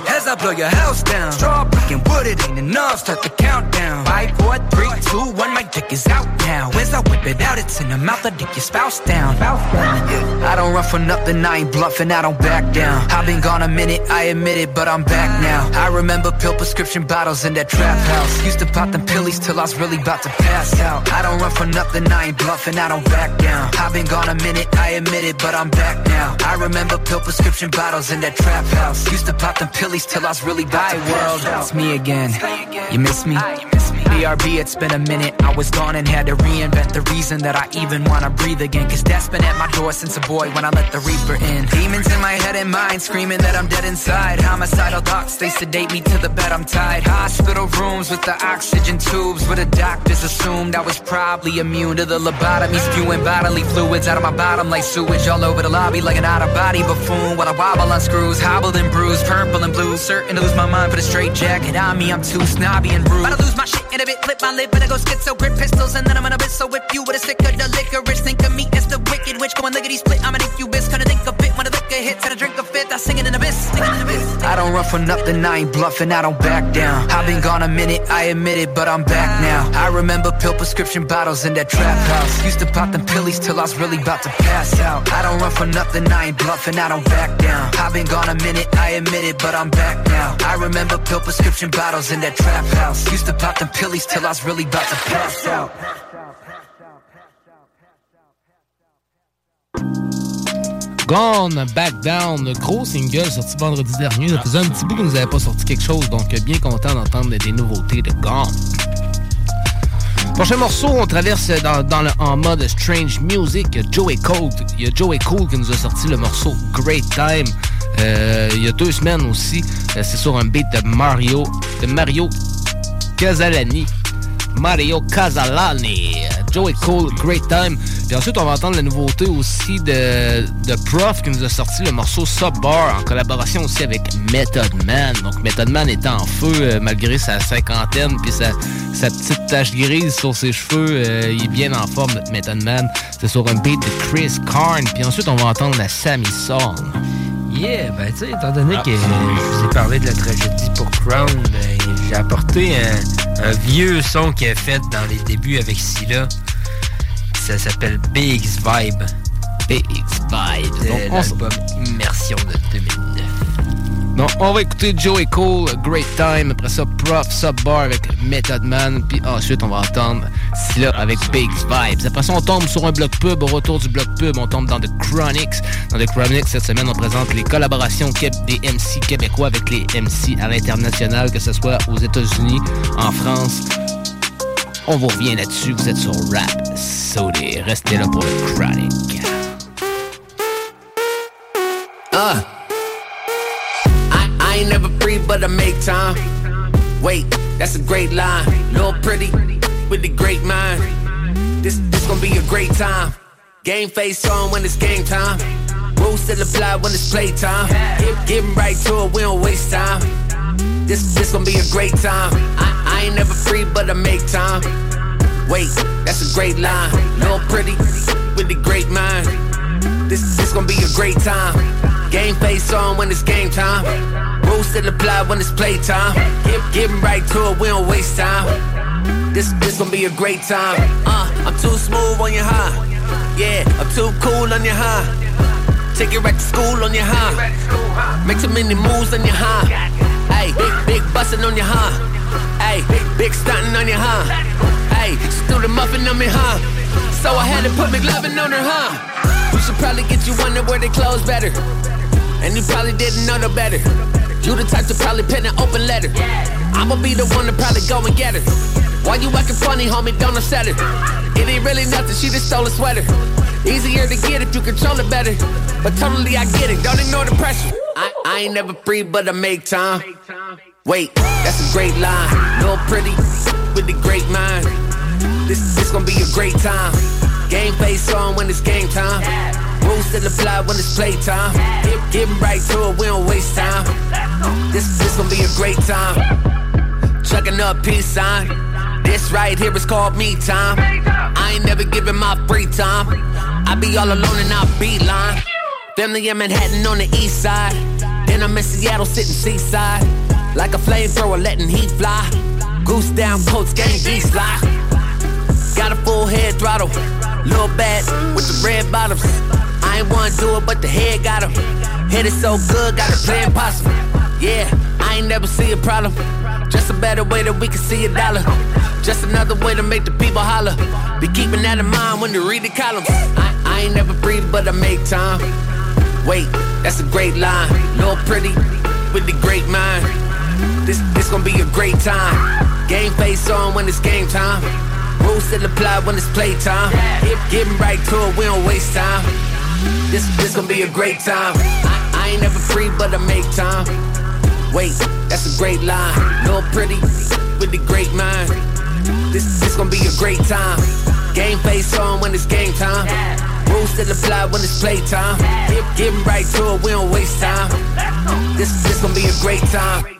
As I blow your house down, straw breaking wood, it ain't enough. Start the countdown. Five, four, three, two, one. My dick is out now. As I whip it out, it's in the mouth. I dick your spouse down. I don't run for nothing, I ain't bluffing, I don't back down. I've been gone a minute, I admit it, but I'm back now. I remember pill prescription bottles in that trap house. Used to pop them pillies till I was really about to pass out. I don't run for nothing, I ain't bluffing, I don't back down. I've been gone a minute, I admit it, but I'm back now. I remember pill prescription bottles in that trap house. Used to pop them pillies till I was really about to world, it's me again. You miss me? BRB, it's been a minute. I was gone and had to reinvent the reason that I even wanna breathe again. Cause death's been at my door since a boy when I let the reaper in. Demons in my head and mind screaming that I'm dead inside. Homicidal thoughts, they sedate me to the bed I'm tied. Hospital rooms with the oxygen tubes where the doctors assumed I was probably immune to the lobotomy. Spewing bodily fluids out of my bottom like sewage all over the lobby like an out of body buffoon. While I wobble on screws, hobbled and bruised, purple and blue. Certain to lose my mind, put a straight jacket on me. I'm too snobby and rude. About to lose my shit in a bit, flip my lip, but I go schizo, grip pistols, and then I'm gonna so whip you with a stick of the licorice. Think of me as the wicked witch, going lickety split. I'm an incubus, gonna think a bit the liquor hits, had drink fit. I sing it in the the. I don't run for nothing, I ain't bluffing, I don't back down. I've been gone a minute, I admit it, but I'm back now. I remember pill prescription bottles in that trap house. Used to pop them pillies till I was really about to pass out. I don't run for nothing, I ain't bluffing, I don't back down. I've been gone a minute, I admit it, but I'm back now. I remember pill prescription bottles in that trap house. Used to pop them pillies till I was really about to pass out. Gone Back Down, gros single sorti vendredi dernier. Ça faisait un petit bout que nous n'avait pas sorti quelque chose, donc bien content d'entendre des nouveautés de Gone. Prochain morceau, on traverse dans, en mode Strange Music. Il y a Joey Cole, il y a Joey Cole qui nous a sorti le morceau Great Time. Euh, il y a deux semaines aussi, euh, c'est sur un beat de Mario, de Mario Casalani. Mario Casalani. Joey Cole, Great Time. Puis ensuite, on va entendre la nouveauté aussi de, de Prof qui nous a sorti le morceau Subbar en collaboration aussi avec Method Man. Donc Method Man est en feu euh, malgré sa cinquantaine puis sa, sa petite tache grise sur ses cheveux. Euh, il est bien en forme, Method Man. C'est sur un beat de Chris Karn. Puis ensuite, on va entendre la Sammy Song. Yeah, ben tu sais, étant donné que je vous ai parlé de la tragédie pour Crown, ben, j'ai apporté un, vieux son qu'il a fait dans les débuts avec Scylla. Ça s'appelle Big's Vibe. Big's Vibe. C'est l'album Immersion de 2009. Donc, on va écouter Joey Cole, Great Time. Après ça, Prof, Subbar avec Method Man. Puis ensuite, on va entendre Scylla avec Big's Vibes. Après ça, on tombe sur un bloc pub. Au retour du bloc pub, on tombe dans The Chronics. Dans The Chronics, cette semaine, on présente les collaborations des MC québécois avec les MC à l'international, que ce soit aux États-Unis, en France. On vous revient là-dessus. Vous êtes sur Rap Sodé. Restez là pour The Chronic. Ah! I ain't never free but I make time. Wait, that's a great line. Little pretty with the great mind. This this gonna be a great time. Game face on when it's game time. Rules still apply when it's playtime. Get, getting right to it, we don't waste time. This this gonna be a great time. I, I ain't never free, but I make time. Wait, that's a great line. Little pretty with the great mind. This this gonna be a great time. Game face on when it's game time. Rules still apply when it's playtime. Get, getting right to it, we don't waste time. This this gonna be a great time. Uh, I'm too smooth on your high. Yeah, I'm too cool on your high. Take it right to school on your high. Make too many moves on your high. Hey, big big bustin' on your high. Hey, big big stuntin' on your huh? Hey, she threw the muffin on me, huh? So I had to put McLovin on her, huh? We should probably get you one that wear their clothes better. And you probably didn't know no better. You the type to probably pen an open letter. I'ma be the one to probably go and get her. Why you acting funny, homie? Don't upset her. It ain't really nothing, she just stole a sweater. Easier to get if you control it better. But totally I get it, don't ignore the pressure. I, I ain't never free, but I make time. Wait, that's a great line. Little pretty with the great mind. This this gonna be a great time. Game face on when it's game time. Rules still apply when it's playtime. Get, getting right to it, we don't waste time. This this gonna be a great time. Chucking up peace sign. This right here is called me time. I ain't never giving my free time. I be all alone and I beeline. Family in Manhattan on the east side. Then I'm in Seattle sitting seaside. Like a flamethrower letting heat fly. Goose down, coats, gang geese fly. Got a full head throttle. Little bad with the red bottoms. I ain't wanna do it, but the head got him. Head is so good, got a plan possible. Yeah, I ain't never see a problem. Just a better way that we can see a dollar. Just another way to make the people holler. Be keeping that in mind when you read the columns. I, I ain't never breathe, but I make time. Wait, that's a great line. Little pretty with the great mind. This this gonna be a great time. Game face on when it's game time. Rules still apply when it's playtime. Get, getting right to it, we don't waste time. This this gonna be a great time. I, I ain't never free, but I make time. Wait, that's a great line. Little pretty with the great mind. This this gonna be a great time. Game face on when it's game time. Rules still apply when it's playtime. Get, getting right to it, we don't waste time. This this gonna be a great time.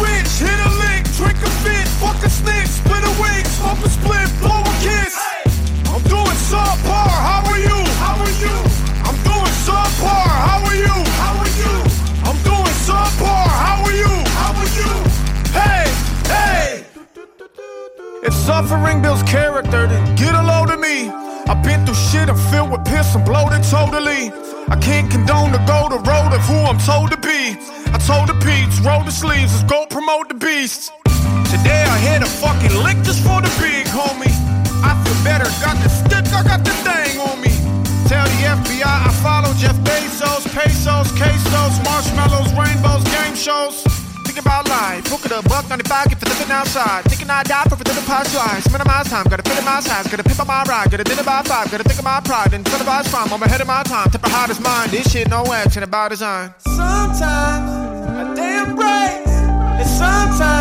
Rich, hit a lick, drink a fit, fuck a snitch, split a wig, smoke a split, blow suffering builds character, then get a load of me. I've been through shit, I'm filled with piss, I'm bloated totally. I can't condone the go the road of who I'm told to be. I told the peeps, roll the sleeves, let's go promote the beast. Today I hit a fucking lick just for the big homie. I feel better, got the stick, I got the thing on me. Tell the FBI I follow Jeff Bezos, pesos, quesos, marshmallows, rainbows, game shows. Thinking about life, book it a buck 95, get for living outside. Thinking I die for the past lives. Minimize time, gotta fit in my size, gotta pimp on my ride, gotta dinner by five, gotta think of my pride, and incentivize crime. I'm ahead of my time, tip hard as mine. This shit no action about design. Sometimes a damn right, and sometimes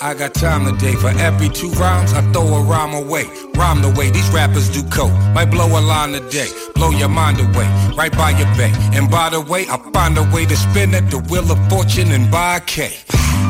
I got time today. For every two rhymes, I throw a rhyme away. Rhyme the way these rappers do coke. Might blow a line today. Blow your mind away. Right by your bay. And by the way, I find a way to spin at the wheel of fortune and buy a K.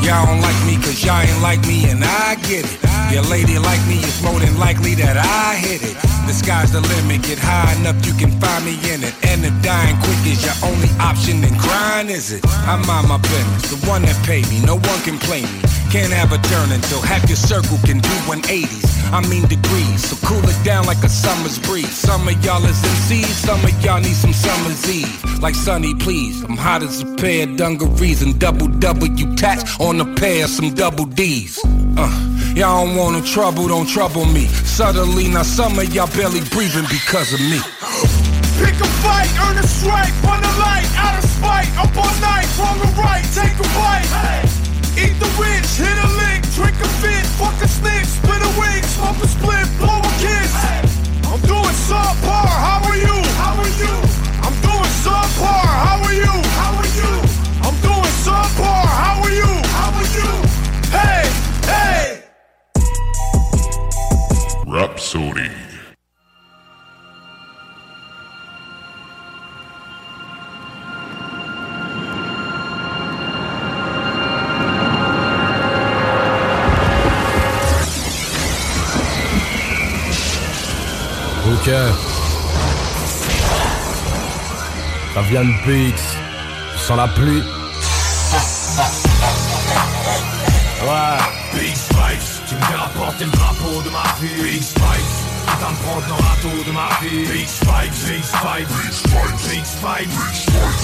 Y'all don't like me cause y'all ain't like me and I get it. Your lady like me is more than likely that I hit it. The sky's the limit, get high enough you can find me in it. And if dying quick is your only option, then crying is it. I mind my business, the one that pay me, no one can play me. Can't have a turn until half your circle can do 180s. I mean degrees, so cool it down like a summer's breeze. Some of y'all is MCs, some of y'all need some summer's eve. Like Sunny, please. I'm hot as a pair of dungarees and double W tats on a pair of some double D's. Uh, y'all don't want no trouble, don't trouble me. Suddenly, now some of y'all barely breathing because of me. Pick a fight, earn a strike, run a light, out of spite, up all night, wrong or right, take a bite. Eat the rich, hit a lick, drink a fit, fuck a snitch, split a wig, smoke a split, blow a kiss. I'm doing subpar, how are you? How are you? I'm doing subpar, how are you? How are you? I'm doing subpar, how are you? Hey, hey! Rhapsody. Ok. Ça vient de BX. Je sens la pluie. Verras porter le drapeau de ma vie. Big Spikes, putain de prendre le râteau de ma vie. Big Spikes, Big Spikes, Big Spikes, Big Spikes.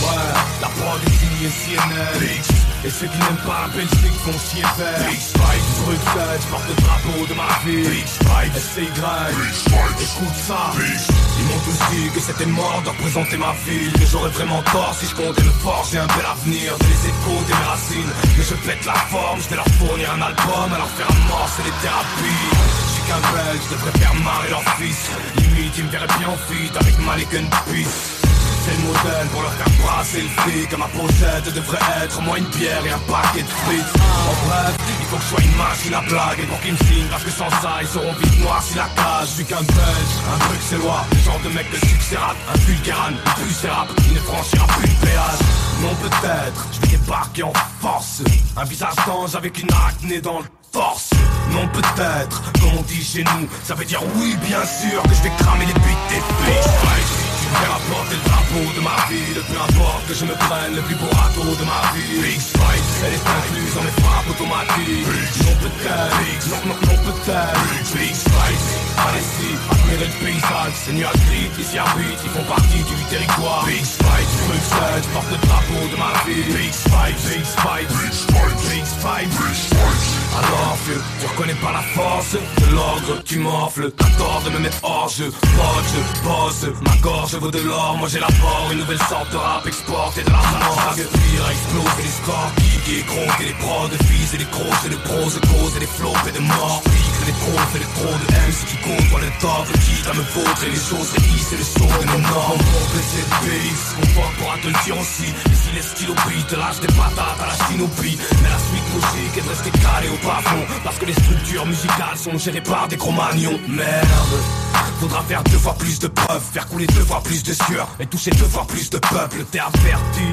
Ouais, la prod est signée CNN. Big et ceux qui n'aiment pas la Belgique font chier faire. Big Spike, Bruxelles, je porte le drapeau de ma vie. Big Spike, SCY, Big Spike, écoute ça. Ils m'ont tous dit que c'était mort de représenter ma ville. Que j'aurais vraiment tort si je comptais le fort. J'ai un bel avenir, de les échos de mes racines. Mais je pète la forme, je vais leur fournir un album leur faire un mort, c'est les thérapies Belge, je devrais faire marrer leur fils. Limite, ils me verraient bien en fit avec Malik and Peace. C'est le modèle pour leur faire brasser le fric À ma pochette devrait être moi une bière et un paquet de frites. En bref, il faut que je sois une machine à blague Et pour qu'ils me signent parce que sans ça ils seront vite noirs si la cage. Je suis qu'un belge, un bruxellois Le genre de mec de succès un vulgaran, un plus rap Qui ne franchira plus le péage. Non peut-être, je vais débarquer en force. Un visage d'ange avec une acné dans le force. Non peut-être, comme on dit chez nous Ça veut dire oui bien sûr que je vais cramer les buts des bitches me rapporter le drapeau de ma ville Peu importe que je me prenne le plus beau râteau de ma vie. Big Spike, elle est incluse dans mes frappes automatiques. Non peut-être, non, non, non peut-être. Big Spike, allez-y, admirez le paysage Ces nuages gris qui s'y habitent, ils font partie du territoire. Big Spike, Bruxelles, je porte le drapeau de ma ville Big Spike, Big Spike, Big Spike, Big Spike, Big Spike Alors vieux, tu reconnais pas la force de l'ordre Tu m'offres t'as de me mettre hors jeu. Je bosse, ma gorge vaut de l'or. Moi j'ai la mort, une nouvelle sorte de rap exporté de la mort Le pire a explosé les scores Geek et gros et les pros de fils et les gros et les pros cause et les flops et de morts Pique les pros et les pros de M si tu comptes toi le top Quitte à me vaudre et les choses révisent et les sauts de nos normes. Mon PC de base, mon pote pourra te le dire aussi Et si. Les stylos brillent, te lâche des patates à la shinobie Mais la suite logique est de rester calé au plafond. Parce que les structures musicales sont gérées par des cro-magnons Merde Faudra faire deux fois plus de preuves, faire couler deux fois plus de sueur et toucher deux fois plus de peuple. T'es averti,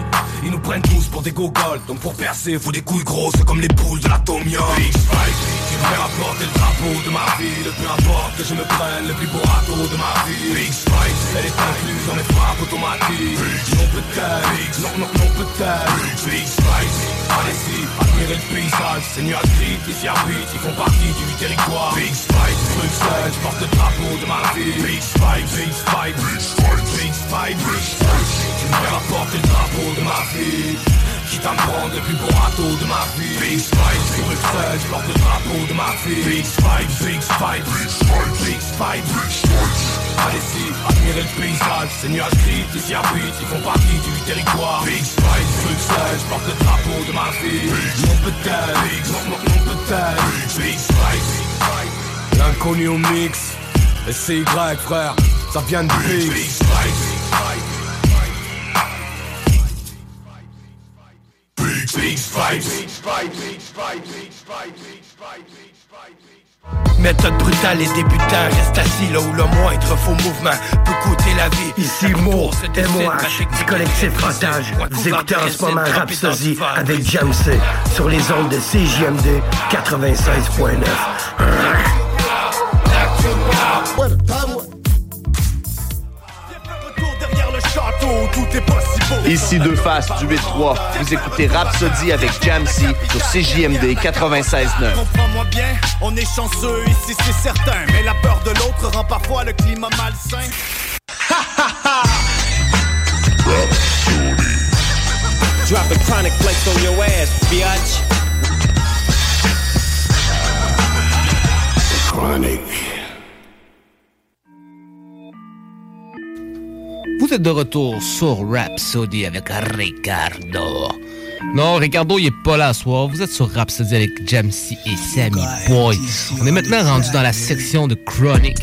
ils nous prennent tous pour des gogoles. Donc pour percer, faut des couilles grosses comme les poules de l'atomium. Big fais rapporter le drapeau de ma ville. Peu importe que je me prenne le plus beau râteau de ma vie. Big Spike, elle est incluse dans mes frappes automatiques. Non peut-être, non, non, non peut-être. Big Spike, allez-y, admirez le paysage. Ces nuages gris qui s'y ils font partie du territoire. Big Spike, Bruxelles, je porte le drapeau de ma vie. Spike, Big Spike, Big Spike, Big Spike, Big Spike. Tu me fais rapporter le drapeau de ma vie. Quitte à me prendre le plus beau râteau de ma vie. Big Spike, Bruxelles, je porte le drapeau de ma vie. Big Spike, Big Spike, Big Spike, Big Spike. Allez-y, admirez le paysage, ces nuages gris s'y habitent, ils font partie du territoire. Big Spike, Bruxelles, je porte le drapeau de ma vie. Non peut-être, non, non, non peut-être. Big Spike, L'inconnu au mix, et c'est Y frère, ça vient de Big Spike. Big Spike. Méthode brutale et débutant, reste assis là où le moindre faux mouvement peut coûter la vie. Ici Mo, MOH, du collectif Otage. Vous écoutez en ce moment Rhapsody avec Jamsey sur les ondes de CJMD 96.9. Ici Deux Faces du 8-3. Vous écoutez Rhapsody avec Jamsey sur CJMD 96.9. Comprends-moi bien, on est chanceux ici, c'est certain. Mais la peur de l'autre rend parfois le climat malsain. Drop a chronic flex on your ass, biatch. Chronic. Vous êtes de retour sur Rhapsody avec Ricardo. Non, Ricardo, il est pas là ce soir. Vous êtes sur Rhapsody avec Jamsey et Sammy Boy. On est maintenant rendu dans la section de Chronic.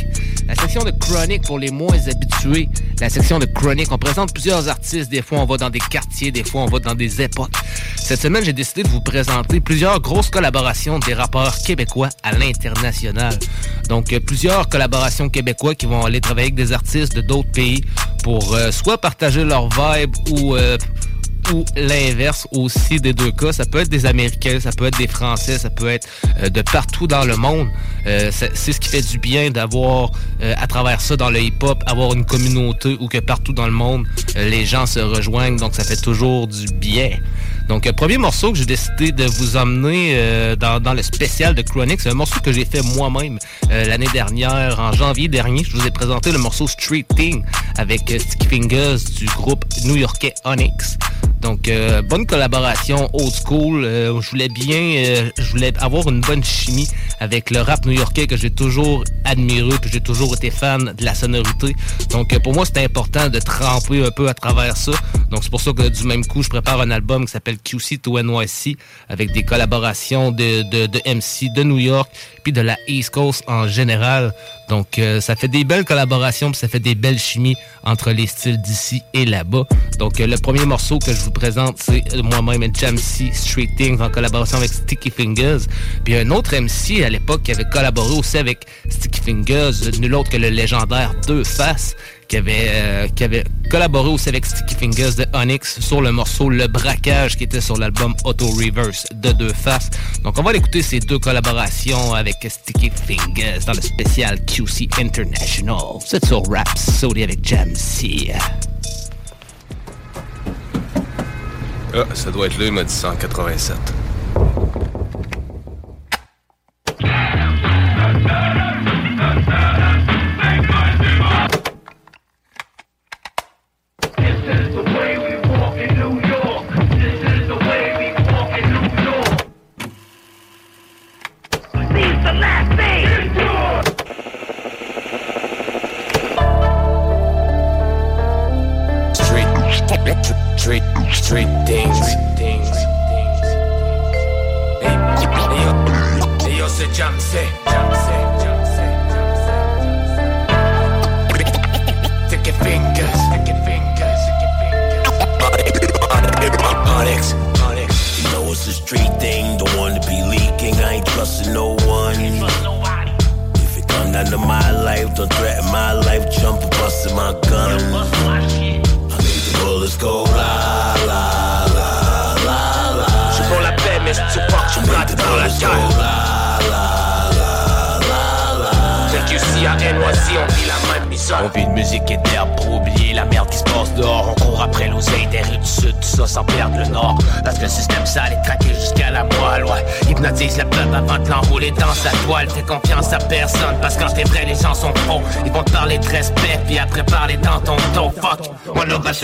La section de Chronic, pour les moins habitués, la section de Chronic, on présente plusieurs artistes. Des fois, on va dans des quartiers, des fois, on va dans des époques. Cette semaine, j'ai décidé de vous présenter plusieurs grosses collaborations des rappeurs québécois à l'international. Donc, euh, plusieurs collaborations québécois qui vont aller travailler avec des artistes de d'autres pays pour euh, soit partager leur vibe ou euh, ou l'inverse aussi des deux cas. Ça peut être des Américains, ça peut être des Français, ça peut être euh, de partout dans le monde. Euh, c'est ce qui fait du bien d'avoir, euh, à travers ça, dans le hip-hop, avoir une communauté où que partout dans le monde, les gens se rejoignent. Donc, ça fait toujours du bien. Donc, premier morceau que j'ai décidé de vous emmener dans, dans le spécial de Chronic, c'est un morceau que j'ai fait moi-même l'année dernière, en janvier dernier. Je vous ai présenté le morceau Street Thing avec euh, Sticky Fingers du groupe new-yorkais Onyx. Donc, euh, bonne collaboration, old school. Euh, je voulais bien, euh, je voulais avoir une bonne chimie avec le rap new-yorkais que j'ai toujours admiré, que j'ai toujours été fan de la sonorité. Donc, euh, pour moi, c'était important de tremper un peu à travers ça. Donc, c'est pour ça que du même coup, je prépare un album qui s'appelle QC to NYC avec des collaborations de, de, de MC de New York puis de la East Coast en général. Donc, euh, ça fait des belles collaborations, puis ça fait des belles chimies entre les styles d'ici et là-bas. Donc, euh, le premier morceau que je vous présente, c'est moi-même Jamsey Street Things en collaboration avec Sticky Fingers. Puis un autre MC à l'époque qui avait collaboré aussi avec Sticky Fingers, nul autre que le légendaire Deux Faces, qui avait, euh, qui avait collaboré aussi avec Sticky Fingers de Onyx sur le morceau Le Braquage qui était sur l'album Auto Reverse de Deux Faces. Donc on va aller écouter ces deux collaborations avec Sticky Fingers dans le spécial QC International. C'est sur Rhapsody avec Jamsey. Ah, ça doit être là, il m'a dit 187.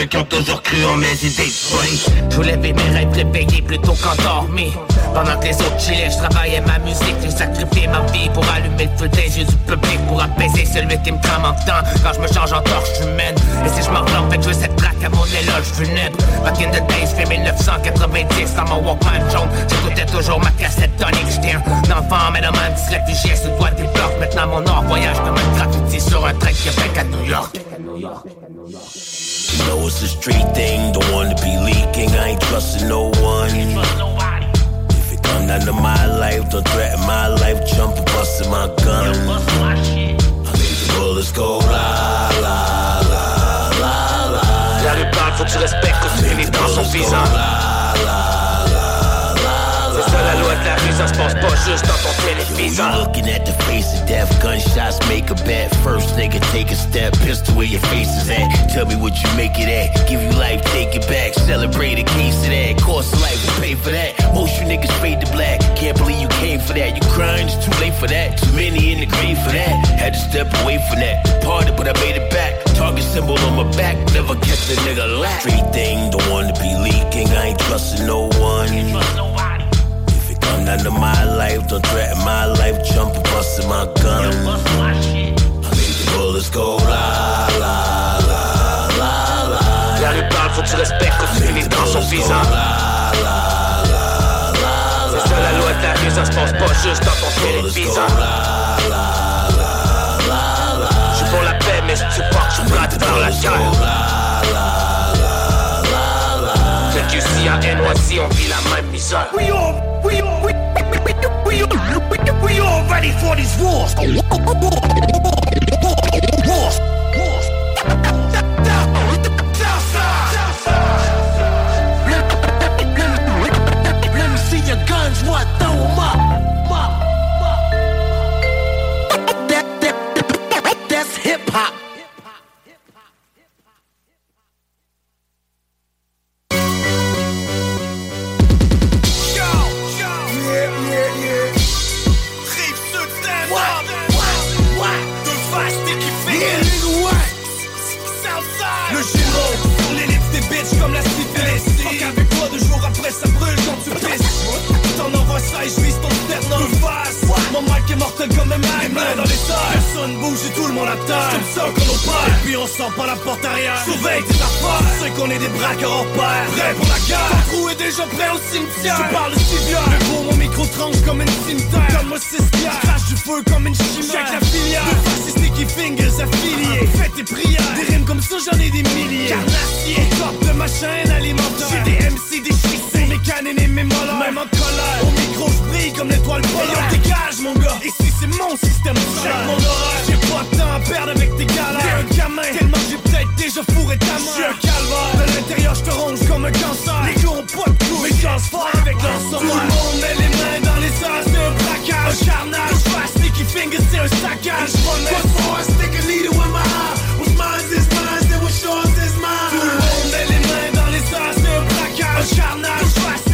Qui ont toujours cru en mes idées de. Je voulais vivre mes rêves réveillés plutôt qu'endormis. Pendant que les autres chillaient, je travaillais ma musique. J'ai sacrifié ma vie pour allumer le feu des yeux du public. Pour apaiser celui qui me crame en temps. Quand je me change en torche humaine. Et si je m'en rends, fait je cette traque à mon éloge funèbre. Back in the days, fait 1990 dans mon Walkman jaune. J'écoutais toujours ma cassette tonique. J'étais un enfant, mais qui se réfugiait sous le toit des blocs. Maintenant mon or voyage comme un graffiti sur un train qui fait à New York. Street thing, don't want to be leaking. I ain't trusting no one. come down to my life, don't threaten my life, jump and bustin' my gun. I make the bullets go la la la la la. La rue parle, faut que tu respectes que tu finis dans son visage. C'est ça la loi de la ça se passe pas juste dans ton téléviseur. You looking at the face of death, gunshots make a bet. First nigga take a step, pistol where your face is at. Tell me what you make it at. Give you life, take it back. Celebrate a case of that. Cost of life, we pay for that. Most you niggas fade to black. Can't believe you came for that. You crying, it's too late for that. Too many in the grave for that. Had to step away from that. Parted, but I made it back. Target symbol on my back. Never catch a nigga lack. Street thing, don't want to be leaking. I ain't trusting no one. To my life, don't threaten my life. Jump my gun. I make the bullets go la la la la la. La faut que tu respectes que tu finis dans son visage. C'est ça la loi de la rue, ça se passe pas juste dans ton téléviseur. J'suis pour la paix, mais j'suis plate dans la guerre. Fait que si à NYC, on vit la même misère. We all, we, we, we, we, we all ready for these. Wars. Le. C'est comme ça qu'on opère. Et puis on sort par la porte arrière. Surveille tes affaires. C'est qu'on est des braqueurs hors pair. Prêt pour la guerre. Ton trou est déjà prêt au cimetière. Je parle de civière. Mais pour mon micro tranche comme une cimetière. Donne-moi six pierres. Crache du feu comme une chimère. Check la filière. Deux faces et sticky fingers affiliés. Fais tes prières. Des rimes comme ça, j'en ai des milliers. Carnassier. Au top de ma chaîne alimentaire. J'ai des MC déchissés. Mes canines et mes molaires. Même en colère. Je brille comme l'étoile polaire. Dégage, mon gars. Ici, c'est mon système Check mon horaire. J'ai pas de temps à perdre avec tes galères. T'es un gamin. Tellement j'ai peut-être déjà fourré ta main. J'suis un calvaire. De l'intérieur, j'te ronge comme un cancer. Les gars ont pas de couilles. Mais fort avec leur Tout le monde met les mains dans les airs. C'est un braquage. Un carnage. Fast sticky fingers, c'est un saccage. What's for a stick a needle in my eye. What's mine is mine. And what's yours is mine. Tout le monde met les mains dans les airs. C'est un braquage. Un carnage.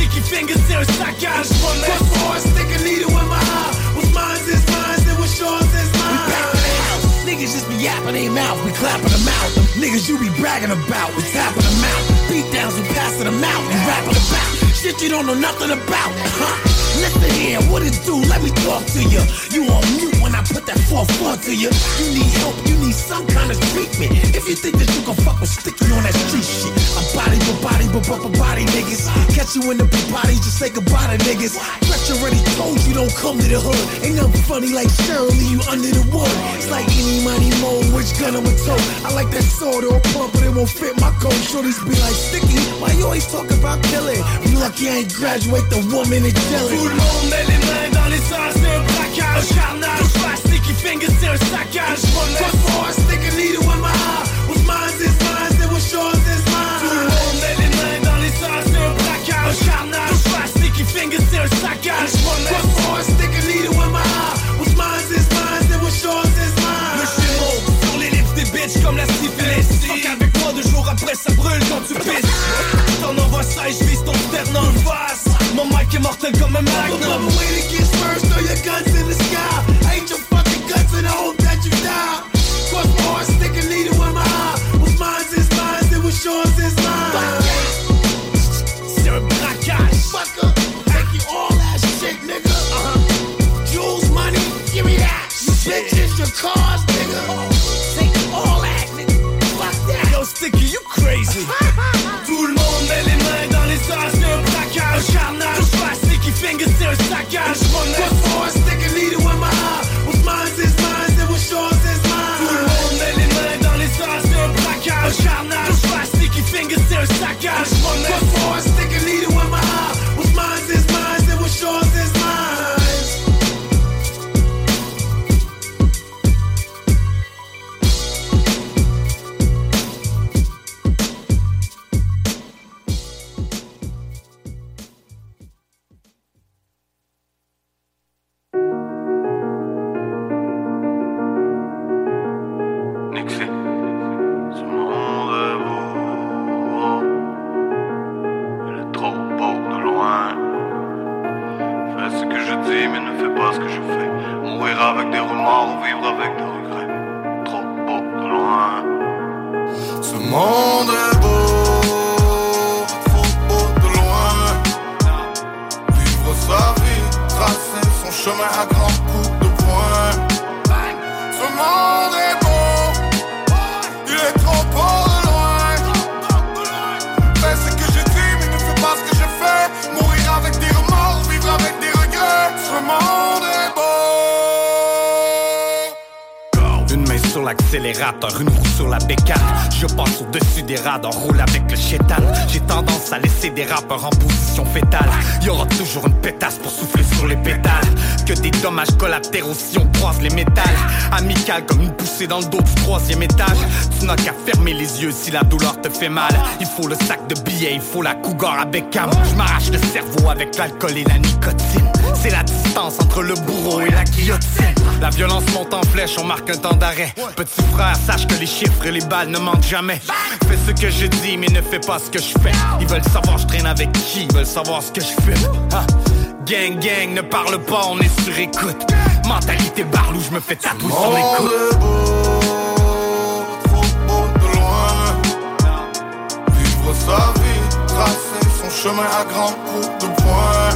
Fast sticky fingers, c'est un saccage. What's for a stick a needle in my eye. What's mine is mine. And what's yours is mine. We back in the house. Niggas just be yapping their mouth. We clapping them out. Niggas you be bragging about. We tapping them out. Beat downs, we passing them out. We rapping about. Shit you don't know nothing about. Huh? Listen here, what it do? Let me talk to you. You on mute when I put that 4-4 to you. You need help, you need some kind of treatment. If you think that you can fuck with sticky on that street shit, I'm body for body, but for body niggas. Catch you in the body, just say goodbye to niggas. Stretch already told you don't come to the hood. Ain't nothing funny like Shirley, you under the wood. It's like any money mo, which gun I'm a toe. I like that or pump, but it won't fit my coat. Shorties be like sticky, why you always talk about killing? You lucky I ain't graduate the woman and killing. Tout le monde met les mains dans les airs, c'est un braquage. Un carnage, fast sticky fingers, c'est un saccage. For a stick a needle in my eye? What's mine is mine, and what's yours is mine. Tout le monde met les mains dans les airs, c'est un braquage. Un carnage, fast sticky fingers, c'est un saccage. For a stick a needle in my eye? What's mine is mine, and what's yours is mine. Le schéma sur les lips des bitches comme la syphilis. Après ça brûle quand tu pisses. T'en envoies ça et je vise ton sternum face. Mon mic est mortel comme un magnum. dis, mais ne fais pas ce que je fais. Mourir avec des remords ou vivre avec des regrets. Trop beau de loin. Ce monde l'accélérateur, une roue sur la bécane. Je passe au-dessus des radars, roule avec le chétan. J'ai tendance à laisser des rappeurs en position fétale. Y aura toujours une pétasse pour souffler sur les pétales. Que des dommages collatéraux si on croise les métals. Amical comme une poussée dans le dos du troisième étage. Tu n'as qu'à fermer les yeux si la douleur te fait mal. Il faut le sac de billets, il faut la cougar à Beckham. Je m'arrache le cerveau avec l'alcool et la nicotine. C'est la distance entre le bourreau et la guillotine. La violence monte en flèche, on marque un temps d'arrêt. Petit frère, sache que les chiffres et les balles ne mentent jamais. Fais ce que je dis, mais ne fais pas ce que je fais. Ils veulent savoir je traîne avec qui, ils veulent savoir ce que je fais. Ah. Gang, gang, ne parle pas, on est sur écoute. Mentalité barlou, je me fais tatouer sur les coudes. Sa vie, tracer son chemin à grands coups de poing.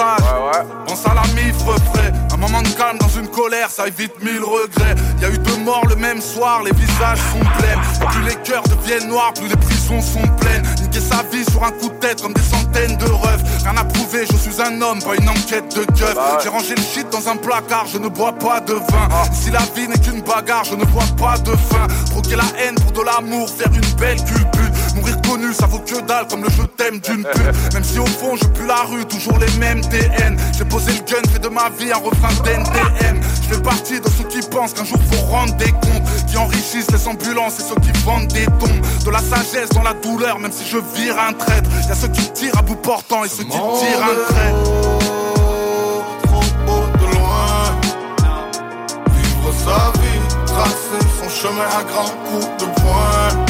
Pense à la mif refrais. Un moment de calme dans une colère, ça évite mille regrets. Y a eu deux morts le même soir, les visages sont pleins. Plus les cœurs deviennent noirs, plus les prisons sont pleines. Niquer sa vie sur un coup de tête comme des centaines de refs. Rien à prouver, je suis un homme, pas une enquête de keuf. J'ai rangé le shit dans un placard, je ne bois pas de vin. Si la vie n'est qu'une bagarre, je ne vois pas de fin. Troquer la haine pour de l'amour, faire une belle culbute. Mourir connu, ça vaut que dalle comme le je t'aime d'une pute. Même si au fond je pue la rue, toujours les mêmes TN. J'ai posé le gun, fait de ma vie un refrain d'NTM. Je fais partie de ceux qui pensent qu'un jour faut rendre des comptes. Qui enrichissent les ambulances et ceux qui vendent des tombes. De la sagesse dans la douleur, même si je vire un traître. Y'a ceux qui tirent à bout portant et ceux qui tirent un trait. Sa vie, tracer son chemin à grands coups de poing.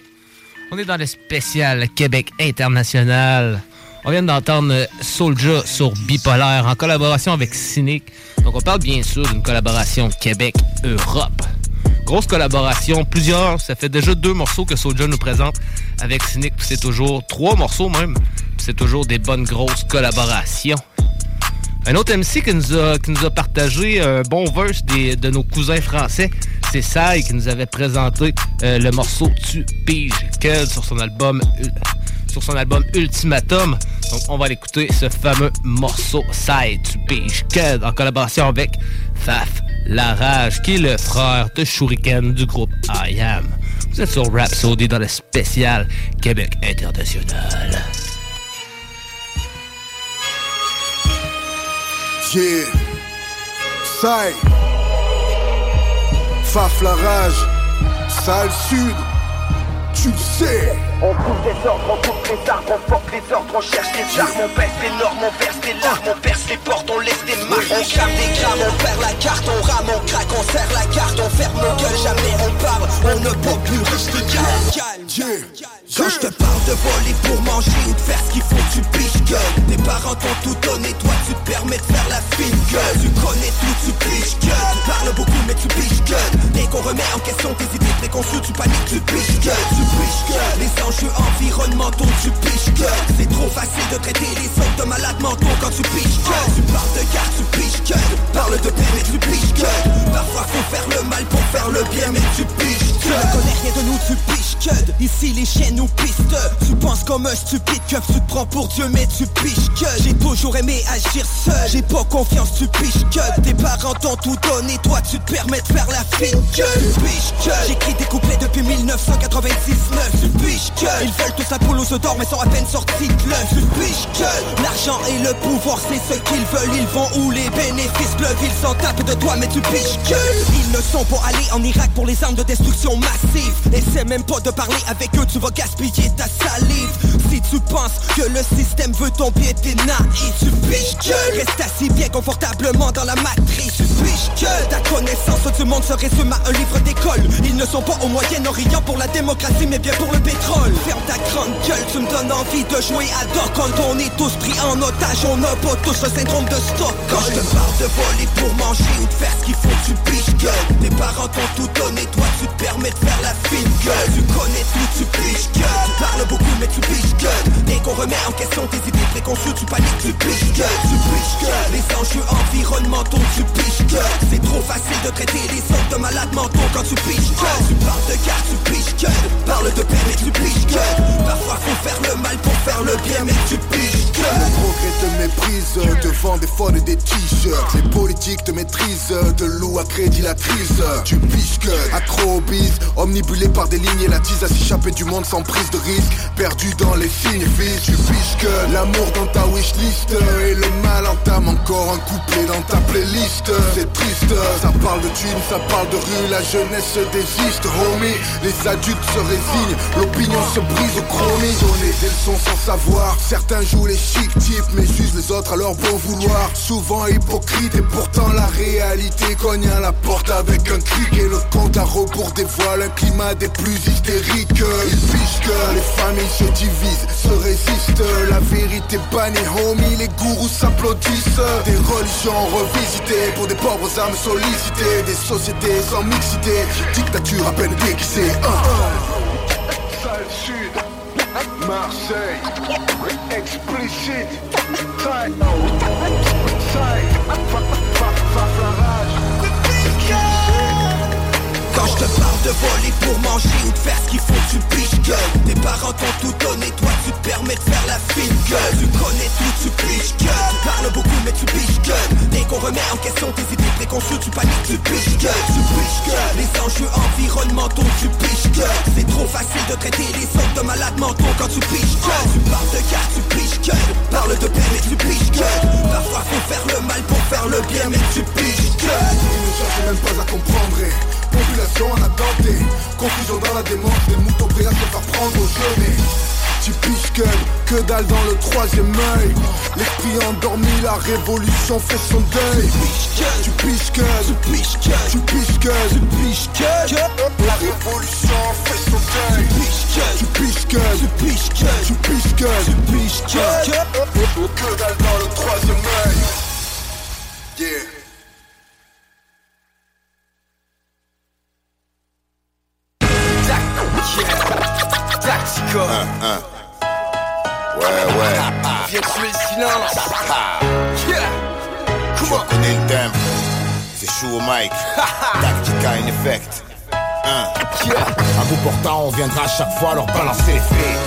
On est dans le spécial Québec international. On vient d'entendre Soulja sur Bipolaire en collaboration avec Cynic. Donc on parle bien sûr d'une collaboration Québec-Europe. Grosse collaboration, plusieurs, ça fait déjà deux morceaux que Soulja nous présente avec Cynic, c'est toujours trois morceaux même. C'est toujours des bonnes grosses collaborations. Un autre MC qui nous a, qui partagé un bon verse de nos cousins français, c'est Sai qui nous avait présenté euh, le morceau Tu piges quel sur son album Ul- sur son album Ultimatum. Donc, on va aller écouter ce fameux morceau Side du Beach Cud en collaboration avec Faf La Rage, qui est le frère de Shuriken du groupe I Am. Vous êtes sur Rhapsody dans le spécial Québec International. Yeah. Faf la rage. Sale sud. Tu le sais. On coupe des ordres, on coupe les arbres, on porte les ordres, on cherche les armes, on baisse les normes, on verse les larmes, on perce les portes, on laisse des marques, on crame des grammes, on perd la carte, on rame, on craque, on serre la carte, on ferme nos gueules, jamais on parle, on ne peut plus rester calme. Quand je te parle de voler pour manger ou de faire ce qu'il faut, tu piches gueule. Tes parents t'ont tout donné, toi tu te permets de faire la fine gueule. Tu connais tout, tu piches gueule. Tu parles beaucoup, mais tu piches gueule. Dès qu'on remet en question tes idées préconçues, tu paniques, tu piches gueule. Tu piches gueule. Les enjeux environnementaux, tu piches gueule. C'est trop facile de traiter les autres de malades mentaux quand tu piches gueule. Tu parles de garde, tu piches gueule. Parle de paix, mais tu piches gueule. Parfois faut faire le mal pour faire le bien, mais tu piches gueule. Tu ne connais rien de nous, tu piches gueule. Ici les chiens nous pistent. Tu penses comme un stupide keuf, tu te prends pour Dieu, mais tu piches gueule. J'ai toujours aimé agir seul. J'ai pas confiance, tu piches gueule. Tes parents t'ont tout donné, toi tu te permets de faire la fine gueule. Tu piches gueule. J'écris des couplets depuis 1996 9 Tu piches Ils veulent tous un poule aux œufs d'or, mais sont à peine sortis de l'œuf. Piches gueule. L'argent et le pouvoir, c'est ce qu'ils veulent. Ils vont où les bénéfices pleuvent. Ils s'en tapent de toi, mais tu piches gueule. Ils ne sont pas allés en Irak pour les armes de destruction massive. Essaie même pas de parler avec eux, tu vas gaspiller ta salive. Si tu penses que le système veut ton pied, t'es naïf. Tu piches gueule. Reste assis bien confortablement dans la matrice. Tu piches gueule. Ta connaissance du monde se résume à un livre d'école. Ils ne sont pas au Moyen-Orient pour la démocratie, mais bien pour le pétrole. Ferme ta grande gueule, tu me donnes envie de jouer à Doc quand on est tous pris en otage. On a pas tous le syndrome de stock. Quand je te parle de voler pour manger ou de faire ce qu'il faut, tu piches gueule. Tes parents t'ont tout donné, toi tu te permets de faire la fine gueule. Tu connais tout, tu piches gueule. Tu parles beaucoup, mais tu piches gueule. Dès qu'on remet en question tes idées préconçues, tu paniques, tu piches gueule. Tu piches gueule. Les enjeux environnementaux, tu piches gueule. C'est trop facile de traiter les autres de malades mentaux quand tu piches gueule. Tu parles de garde, tu piches gueule. Parle de paix, mais tu Parfois faut faire le mal pour faire le bien, mais tu piches gueule. Le progrès te méprise devant des faux et des t-shirts. Les politiques te maîtrisent de loup à crédit la crise. Tu piches que accro au bise, omnibulé par des lignes et la tise à s'échapper du monde sans prise de risque. Perdu dans les signes fils, tu piches que l'amour dans ta wishlist et le mal entame encore un couplet dans ta playlist. C'est triste, ça parle de thunes, ça parle de rue, la jeunesse désiste, homie. Les adultes se résignent, l'opinion se brise au chromie. Donner des leçons sans savoir, certains jouent les chic types, mais jugent les autres à leur bon vouloir. Souvent hypocrite et pourtant la réalité cogne à la porte avec un cric et le compte à rebours dévoile un climat des plus hystériques. Ils pichent que les familles se divisent, se résistent. La vérité bannie, homie, les gourous s'applaudissent. Des religions revisitées pour des pauvres âmes sollicitées, des sociétés sans mixité, dictature à peine déguisée. Sud, Marseille, explicite, taille, taille, Quand je te de voler pour manger ou de faire ce qu'il faut, tu piches gueule. Tes parents t'ont tout donné, toi tu te permets de faire la fine gueule. Tu connais tout, tu piches gueule. Tu parles beaucoup, mais tu piches gueule. Dès qu'on remet en question tes idées préconçues, tu paniques, tu piches gueule. Tu piches gueule. Les enjeux environnementaux, tu piches gueule. C'est trop facile de traiter les autres de malades mentaux quand tu piches gueule. Tu parles de garde, tu piches gueule. Parle de paix, mais tu piches gueule. Parfois faut faire le mal pour faire le bien, mais tu piches gueule. Ne même pas à comprendre. Population en attente, confusion dans la démence, des moutons prêts à se faire prendre au jeu, mais tu piches que, que dalle dans le troisième œil. L'esprit endormi, la révolution fait son deuil. Tu piches que, tu piches que, tu piches que, tu piches que La révolution fait son deuil. Tu piches que, tu piches que, tu piches que, tu piches que Que dalle dans le troisième œil. Yeah Tactica. Ouais, ouais. Viens tuer le silence. Yeah. Je connais le thème. C'est chaud au mic. Tactica in effect. Hein. À bout portant, on viendra à chaque fois leur balancer les faits.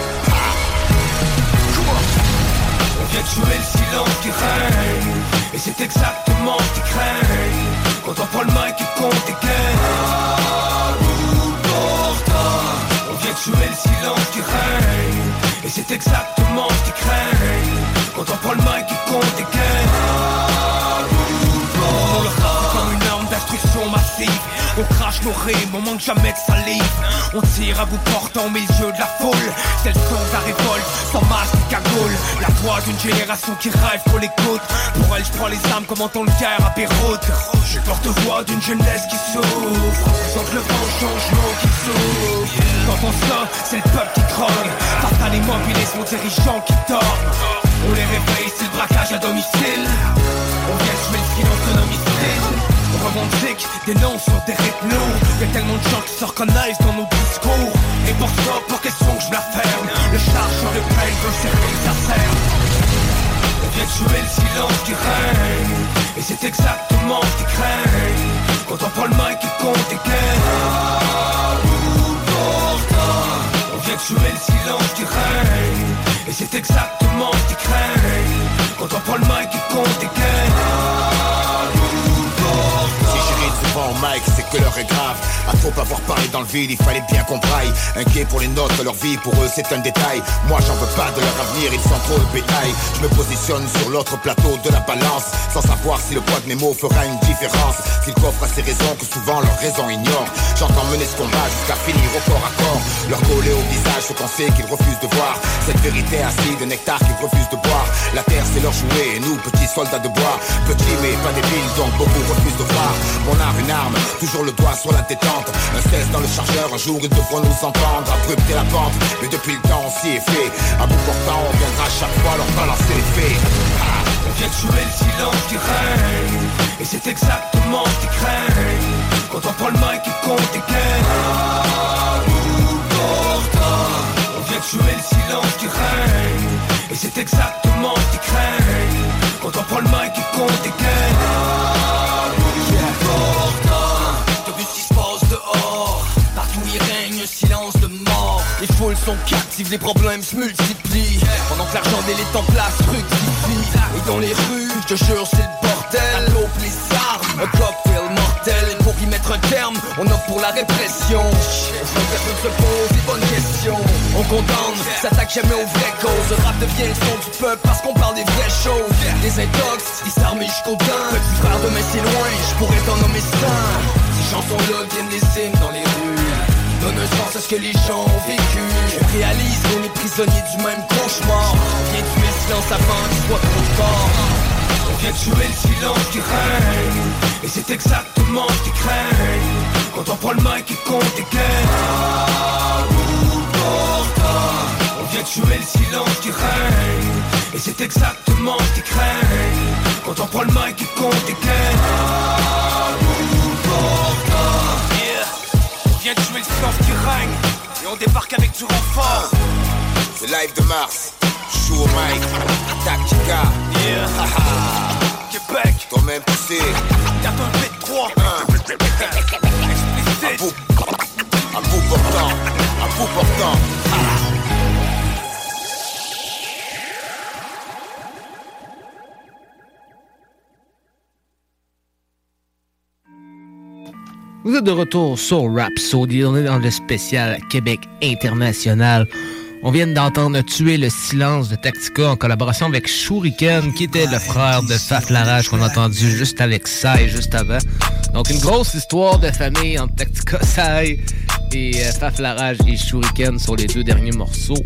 vient tuer le silence qui règne Et c'est exactement ce qui craignent Quand on prend le mic et qu'on dégaine Vient tuer le silence qui règne Et c'est exactement ce qui craignent Quand on prend le mic et qu'on dégaine on crache nos rimes, on manque jamais de salive. On tire à bout portant au milieu de la foule. C'est le son la révolte, sans masque et cagoule. La voix d'une génération qui rêve qu'on l'écoute. Pour elle je prends les armes comme en temps de à Beyrouth. Je porte-voix d'une jeunesse qui souffre. Sans le vent changement qui souffre. Quand on sort, c'est le peuple qui grogne. Face à l'immobilier, son dirigeant qui dorment. On les réveille, c'est le braquage à domicile. On vient tuer le silence de revendique des noms sur des rythmes lourds. Y'a tellement de gens qui se reconnaissent dans nos discours. Et pour ça, pour question que je la ferme Le chargeur de peine veut servir sa serre. On vient tuer le silence qui règne. Et c'est exactement ce qu'ils craignent Quand on prend le mic et qu'on dégaine On vient tuer le silence qui règne. Et c'est exactement ce qu'ils craignent Quand on prend le mic et qu'on grave. À trop avoir parlé dans le vide, il fallait bien qu'on braille. Inquiet pour les nôtres, leur vie, pour eux, c'est un détail. Moi, j'en veux pas de leur avenir, ils sont trop le bétail. Je me positionne sur l'autre plateau de la balance, sans savoir si le poids de mes mots fera une différence. S'ils coffrent à ces raisons que souvent leur raison ignore. J'entends mener ce combat jusqu'à finir au corps à corps. Leur coller au visage ce qu'on sait qu'ils refusent de voir. Cette vérité acide, de nectar qu'ils refusent de boire. La terre, c'est leur jouet, et nous, petits soldats de bois. Petits mais pas débiles, donc beaucoup refusent de voir. Mon art, une arme, toujours le doigt sur la détente. Un 16 dans le chargeur, un jour ils devront nous entendre. Abrupter la pente, mais depuis le temps, on s'y est fait. À bout portant, on viendra chaque fois leur balancer les faits. On vient tuer le silence qui règne Et c'est exactement ce qu'ils craignent Quand on prend le mic et qu'on dégaine On vient tuer le silence qui règne Et c'est exactement ce qu'ils craignent Quand on prend le mic et qu'on T'as sont captives, les problèmes se multiplient. Pendant que l'argent des en place fructifie Et dans les rues, je te jure c'est le bordel. La taupe, les armes, un cocktail mortel. Et pour y mettre un terme, on opte pour la répression. Personne se pose les bonnes questions On condamne, s'attaque jamais aux vraies causes. Le rap devient le son du peuple parce qu'on parle des vraies choses. Des intox, disarmés jusqu'au dents Petit frère de mais c'est loin, je pourrais t'en nommer cinq. Ces chansons-là viennent des hymnes dans les rues Donne sens à ce que les gens ont vécu. Je réalise qu'on est prisonnier du même cauchemar. On vient tuer le silence avant qu'il soit trop tard On vient tuer le silence qui règne. Et c'est exactement ce qu'ils craignent Quand on prend le mic et qu'on dégaine On vient tuer le silence qui règne. Et c'est exactement ce qu'ils craignent Quand on prend le mic et qu'on dégaine le silence qui règne Et on débarque avec du renfort C'est live de Mars, Chou au mic, Tactica. Yeah. Haha. Québec Toi-même poussé. Y'a un B3 À bout, à bout portant, à bout portant. Vous êtes de retour sur Rhapsody. On est dans le spécial Québec international. On vient d'entendre Tuer le silence de Tactica en collaboration avec Shuriken, qui était le frère de Faf Larage qu'on a entendu juste avec Sai juste avant. Donc une grosse histoire de famille entre Tactica Sai et euh, Faf Larage et Shuriken sur les deux derniers morceaux.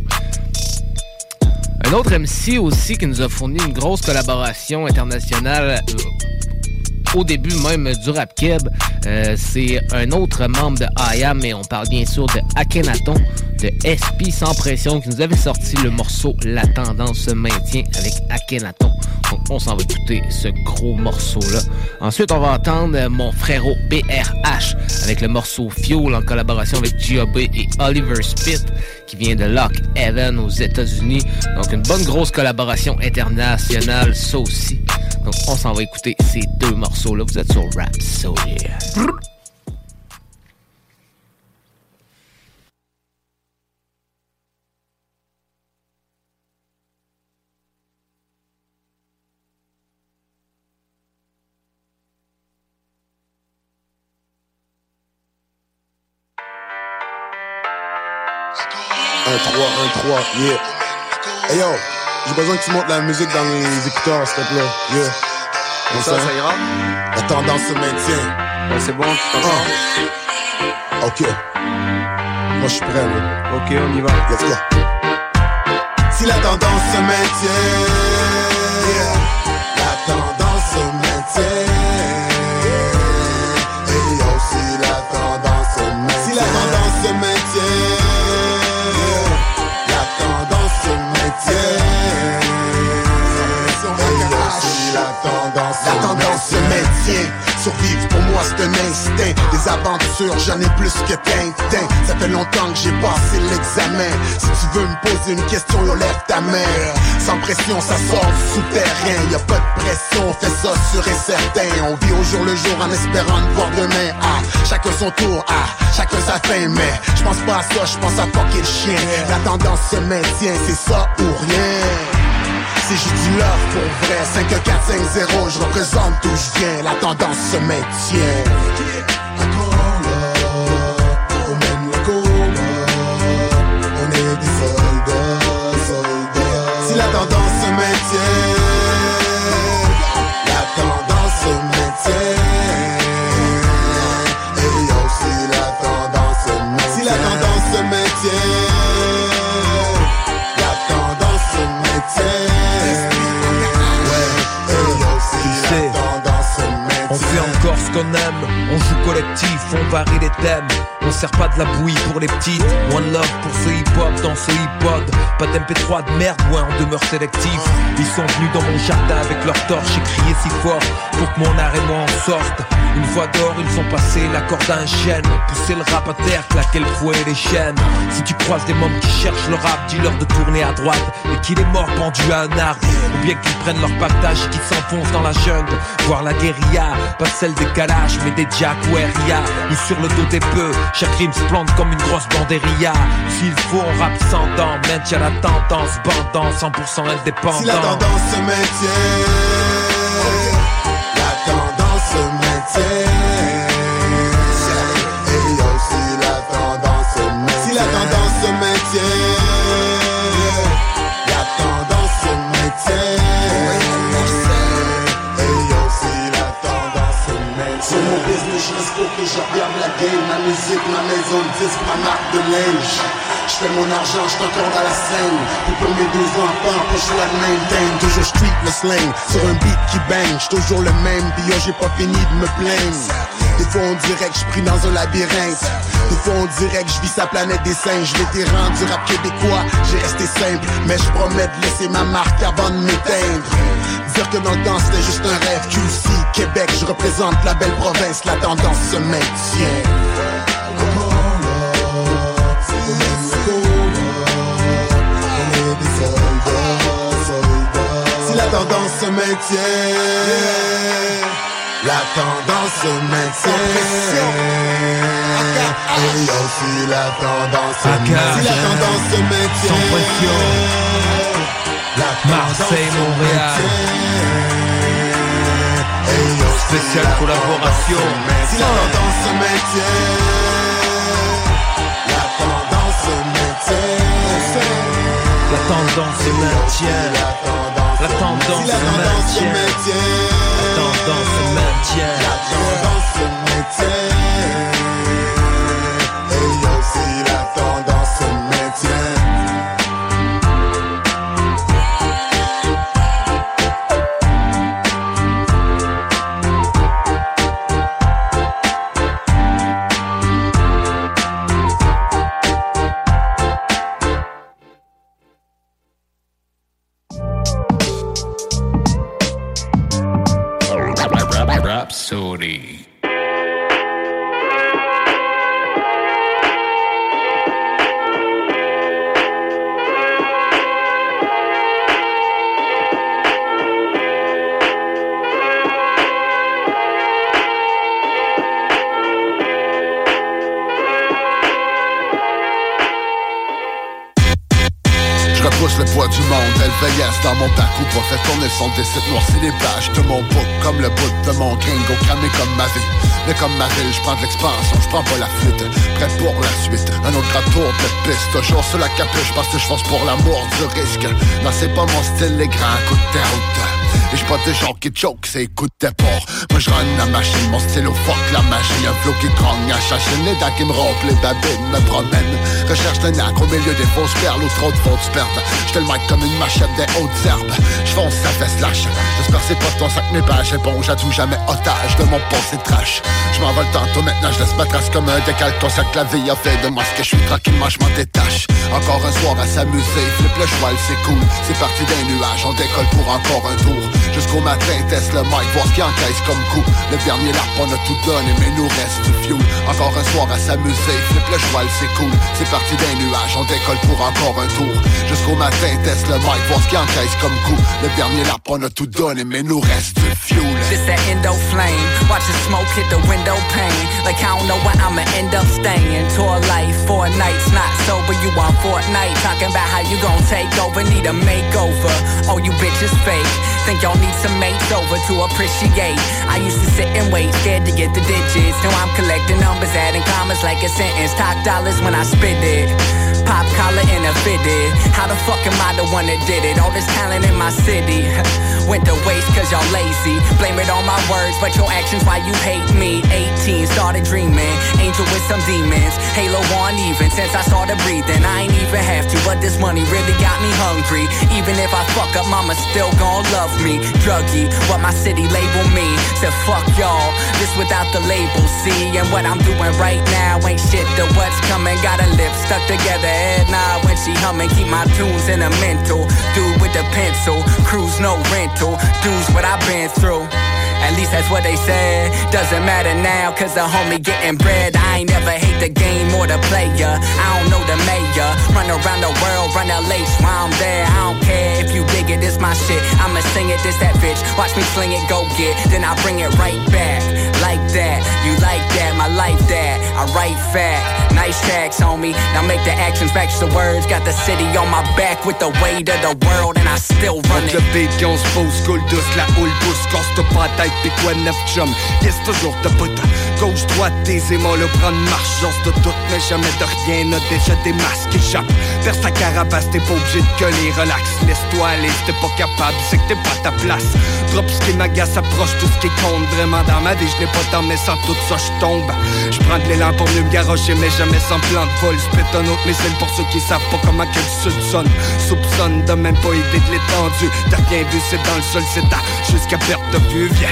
Un autre MC aussi qui nous a fourni une grosse collaboration internationale euh, au début même du rap keb. Euh, c'est un autre membre de IAM, mais on parle bien sûr de Akhenaton, de SP sans pression, qui nous avait sorti le morceau La tendance se maintient avec Akhenaton. Donc on s'en va écouter ce gros morceau-là. Ensuite, on va entendre mon frérot BRH avec le morceau Fuel en collaboration avec G.O.B. et Oliver Spitt qui vient de Lock Haven aux États-Unis. Donc une bonne grosse collaboration internationale, ça aussi. Donc, on s'en va écouter ces deux morceaux-là. Vous êtes sur Rap yeah j'ai besoin que tu montes la musique dans les écouteurs, s'il te plaît. Yeah. Comme ça, ça ira La tendance se maintient. C'est bon, tu Ah. Ok. Moi, je suis prêt, man. Ok, on y va. Let's go. Si la tendance se maintient, se maintient. Survivre pour moi c'est un instinct. Des aventures j'en ai plus que Tintin Ça fait longtemps que j'ai passé l'examen. Si tu veux me poser une question yo lève ta main. Sans pression ça sort du souterrain. Y a pas de pression on fait ça sûr et certain. On vit au jour le jour en espérant de voir demain. Ah chacun son tour. Ah chacun sa fin. Mais je pense pas à ça je pense à fucker le chien. La tendance se maintient c'est ça ou rien si j'ai du love pour vrai 5, 4, 5, 0 Je représente d'où je viens. La tendance se maintient. On mène le combat On est des soldats, soldats Si la tendance se maintient on joue collectif, on varie les thèmes. On sert pas de la bouillie pour les petites. One love pour ce hip-hop dans ce hip-hop. Pas d'MP3 de merde, ouais, on demeure sélectif. Ils sont venus dans mon jardin avec leur torche et crié si fort pour que mon et moi en sortent. Une fois dehors, ils ont passé la corde à un chêne. Pousser le rap à terre, claquer le fouet et les chaînes. Si tu croises des mômes qui cherchent le rap, dis-leur de tourner à droite et qu'il est mort pendu à un arbre. Ou bien qu'ils prennent leur pactage et qu'ils s'enfoncent dans la jungle. Voir la guérilla, pas celle des calages, mais des Jack ou Ria. Ou sur le dos des bœufs, chaque rime se plante comme une grosse banderilla. S'il faut, on rappe sans dents, maintient la tendance, bandant 100% indépendant. Si la tendance se maintient, la tendance se maintient. Et yo, si la tendance se maintient, si la tendance se maintient, la tendance se maintient. Et yo, si la tendance se maintient. Sur mon business, je reste pour que je regarde la game, ma musique, ma maison de disque, ma marque de linge. Je fais mon argent, je encore dans la scène. Pour mes deux enfants, pour choix de maintain Toujours street le slang, sur un beat qui bang. J'suis toujours le même, puis yo j'ai pas fini de me plaindre. Des fois on dirait que je dans un labyrinthe. Des fois on dirait que je vis sa planète des singes. Vétéran du rap québécois, j'ai resté simple. Mais je promets de laisser ma marque avant de m'éteindre. Dire que dans le temps c'était juste un rêve. QC, Québec, je représente la belle province. La tendance se maintient La tendance se maintient, la tendance se maintient. Et aussi la tendance se maintient. La tendance se maintient, Sans pression. la Marseille, se Montréal. Et Spéciale la collaboration. Si la tendance se maintient, la tendance se maintient. La tendance se maintient. La tendance Si la se tendance se maintient. maintient, La tendance se maintient. la tendance se maintient. Faire tourner son décide noircir les pages de mon book Comme le bout de mon gringo cramé comme ma vie. Mais comme ma ville, je prends de l'expansion, je prends pas la flûte Prêt pour la suite, un autre tour de piste. Toujours sur la capuche parce que je pense pour l'amour du risque. Non c'est pas mon style, les grands coups de route et je pas des gens qui choke, c'est écoute des porcs Moi je run la machine, mon stylo fuck la magie Un flow qui grogne à chaque les dents qui me rompent, les babines me promènent. Recherche d'un acre au milieu des fausses perles ou trop de fausses pertes. J'te le mic comme une machette des hautes herbes. J'fonce sa veste lâche J'espère c'est pas ton sac mes pages Et bon j'attends jamais otage de mon passé trash. Je tantôt maintenant je laisse ma trace comme un décalque. Ton sac la vie a fait de moi ce que je suis tranquillement je m'en détache Encore un soir à s'amuser. Flip le cheval c'est cool. C'est parti d'un nuage On décolle pour encore un tour. Jusqu'au matin, teste le mic, voir ce qu'il encaisse comme coup. Le dernier lap, on a tout donné, mais nous reste du fuel. Encore un soir à s'amuser, flip le cheval, c'est cool. C'est parti d'un nuage, on décolle pour encore un tour. Jusqu'au matin, teste le mic, voir ce qu'il encaisse comme coup. Le dernier lap, on a tout donné, mais nous reste du fuel. Watch the smoke hit the window pane. Like I don't know where I'ma end up staying. Tour life, four nights, not sober, you on Fortnite Talking about how you gon' take over, need a makeover Oh, you bitches fake Think y'all need some mates over to appreciate. I used to sit and wait, scared to get the digits. Now I'm collecting numbers, adding commas like a sentence. Talk dollars when I spit it. Pop collar and a fitted. How the fuck am I the one that did it? All this talent in my city went to waste cause y'all lazy. Blame it on my words, but your actions why you hate me. 18, started dreaming. Angel with some demons. Halo on even since I started breathing. I ain't even have to, but this money really got me hungry. Even if I fuck up, mama still gon' love me. Druggy, what my city label me. Said fuck y'all, this without the label, see? And what I'm doing right now ain't shit to what's coming. Got a lip stuck together head when she humming. Keep my tunes in a mental. Dude with the pencil, cruise no rental. Dudes what I've been through. At least that's what they said. Doesn't matter now, cause the homie getting bread. I ain't never hate the game or the player. Run around the world, run LA, while I'm there. I don't care if you dig it, this my shit. I'ma sing it, this that bitch. Watch me sling it, go get. Then I bring it right back. Like that, you like that, my life that. I write fact. Nice tracks, homie. Now make the actions match the words. Got the city on my back with the weight of the world, and I still run it. Le beat qu'on se pose, la houle pousse, casse pas la tête, pis neuf chum. Yes, toujours de bout. Gauche, droite, tes aimants, le prendre marche, j'ose de doute, mais jamais de rien, n'a déjà des masques échappent. Perce ta carapace, t'es pas obligé de coller, relax, laisse-toi aller, t'es pas capable, c'est que t'es pas ta place. Drop ce qui m'agace, approche tout ce qui compte, vraiment dans ma vie, je n'ai pas tant, mais sans tout ça, je tombe. Je prends de l'élan pour mieux me mais jamais sans plan de vol. Spit un autre missile pour ceux qui savent pas comment que le sud sonne. Soupçonne de même pas idée de l'étendue. T'as rien vu, c'est dans le sol, c'est ta jusqu'à perte de vue. Viens,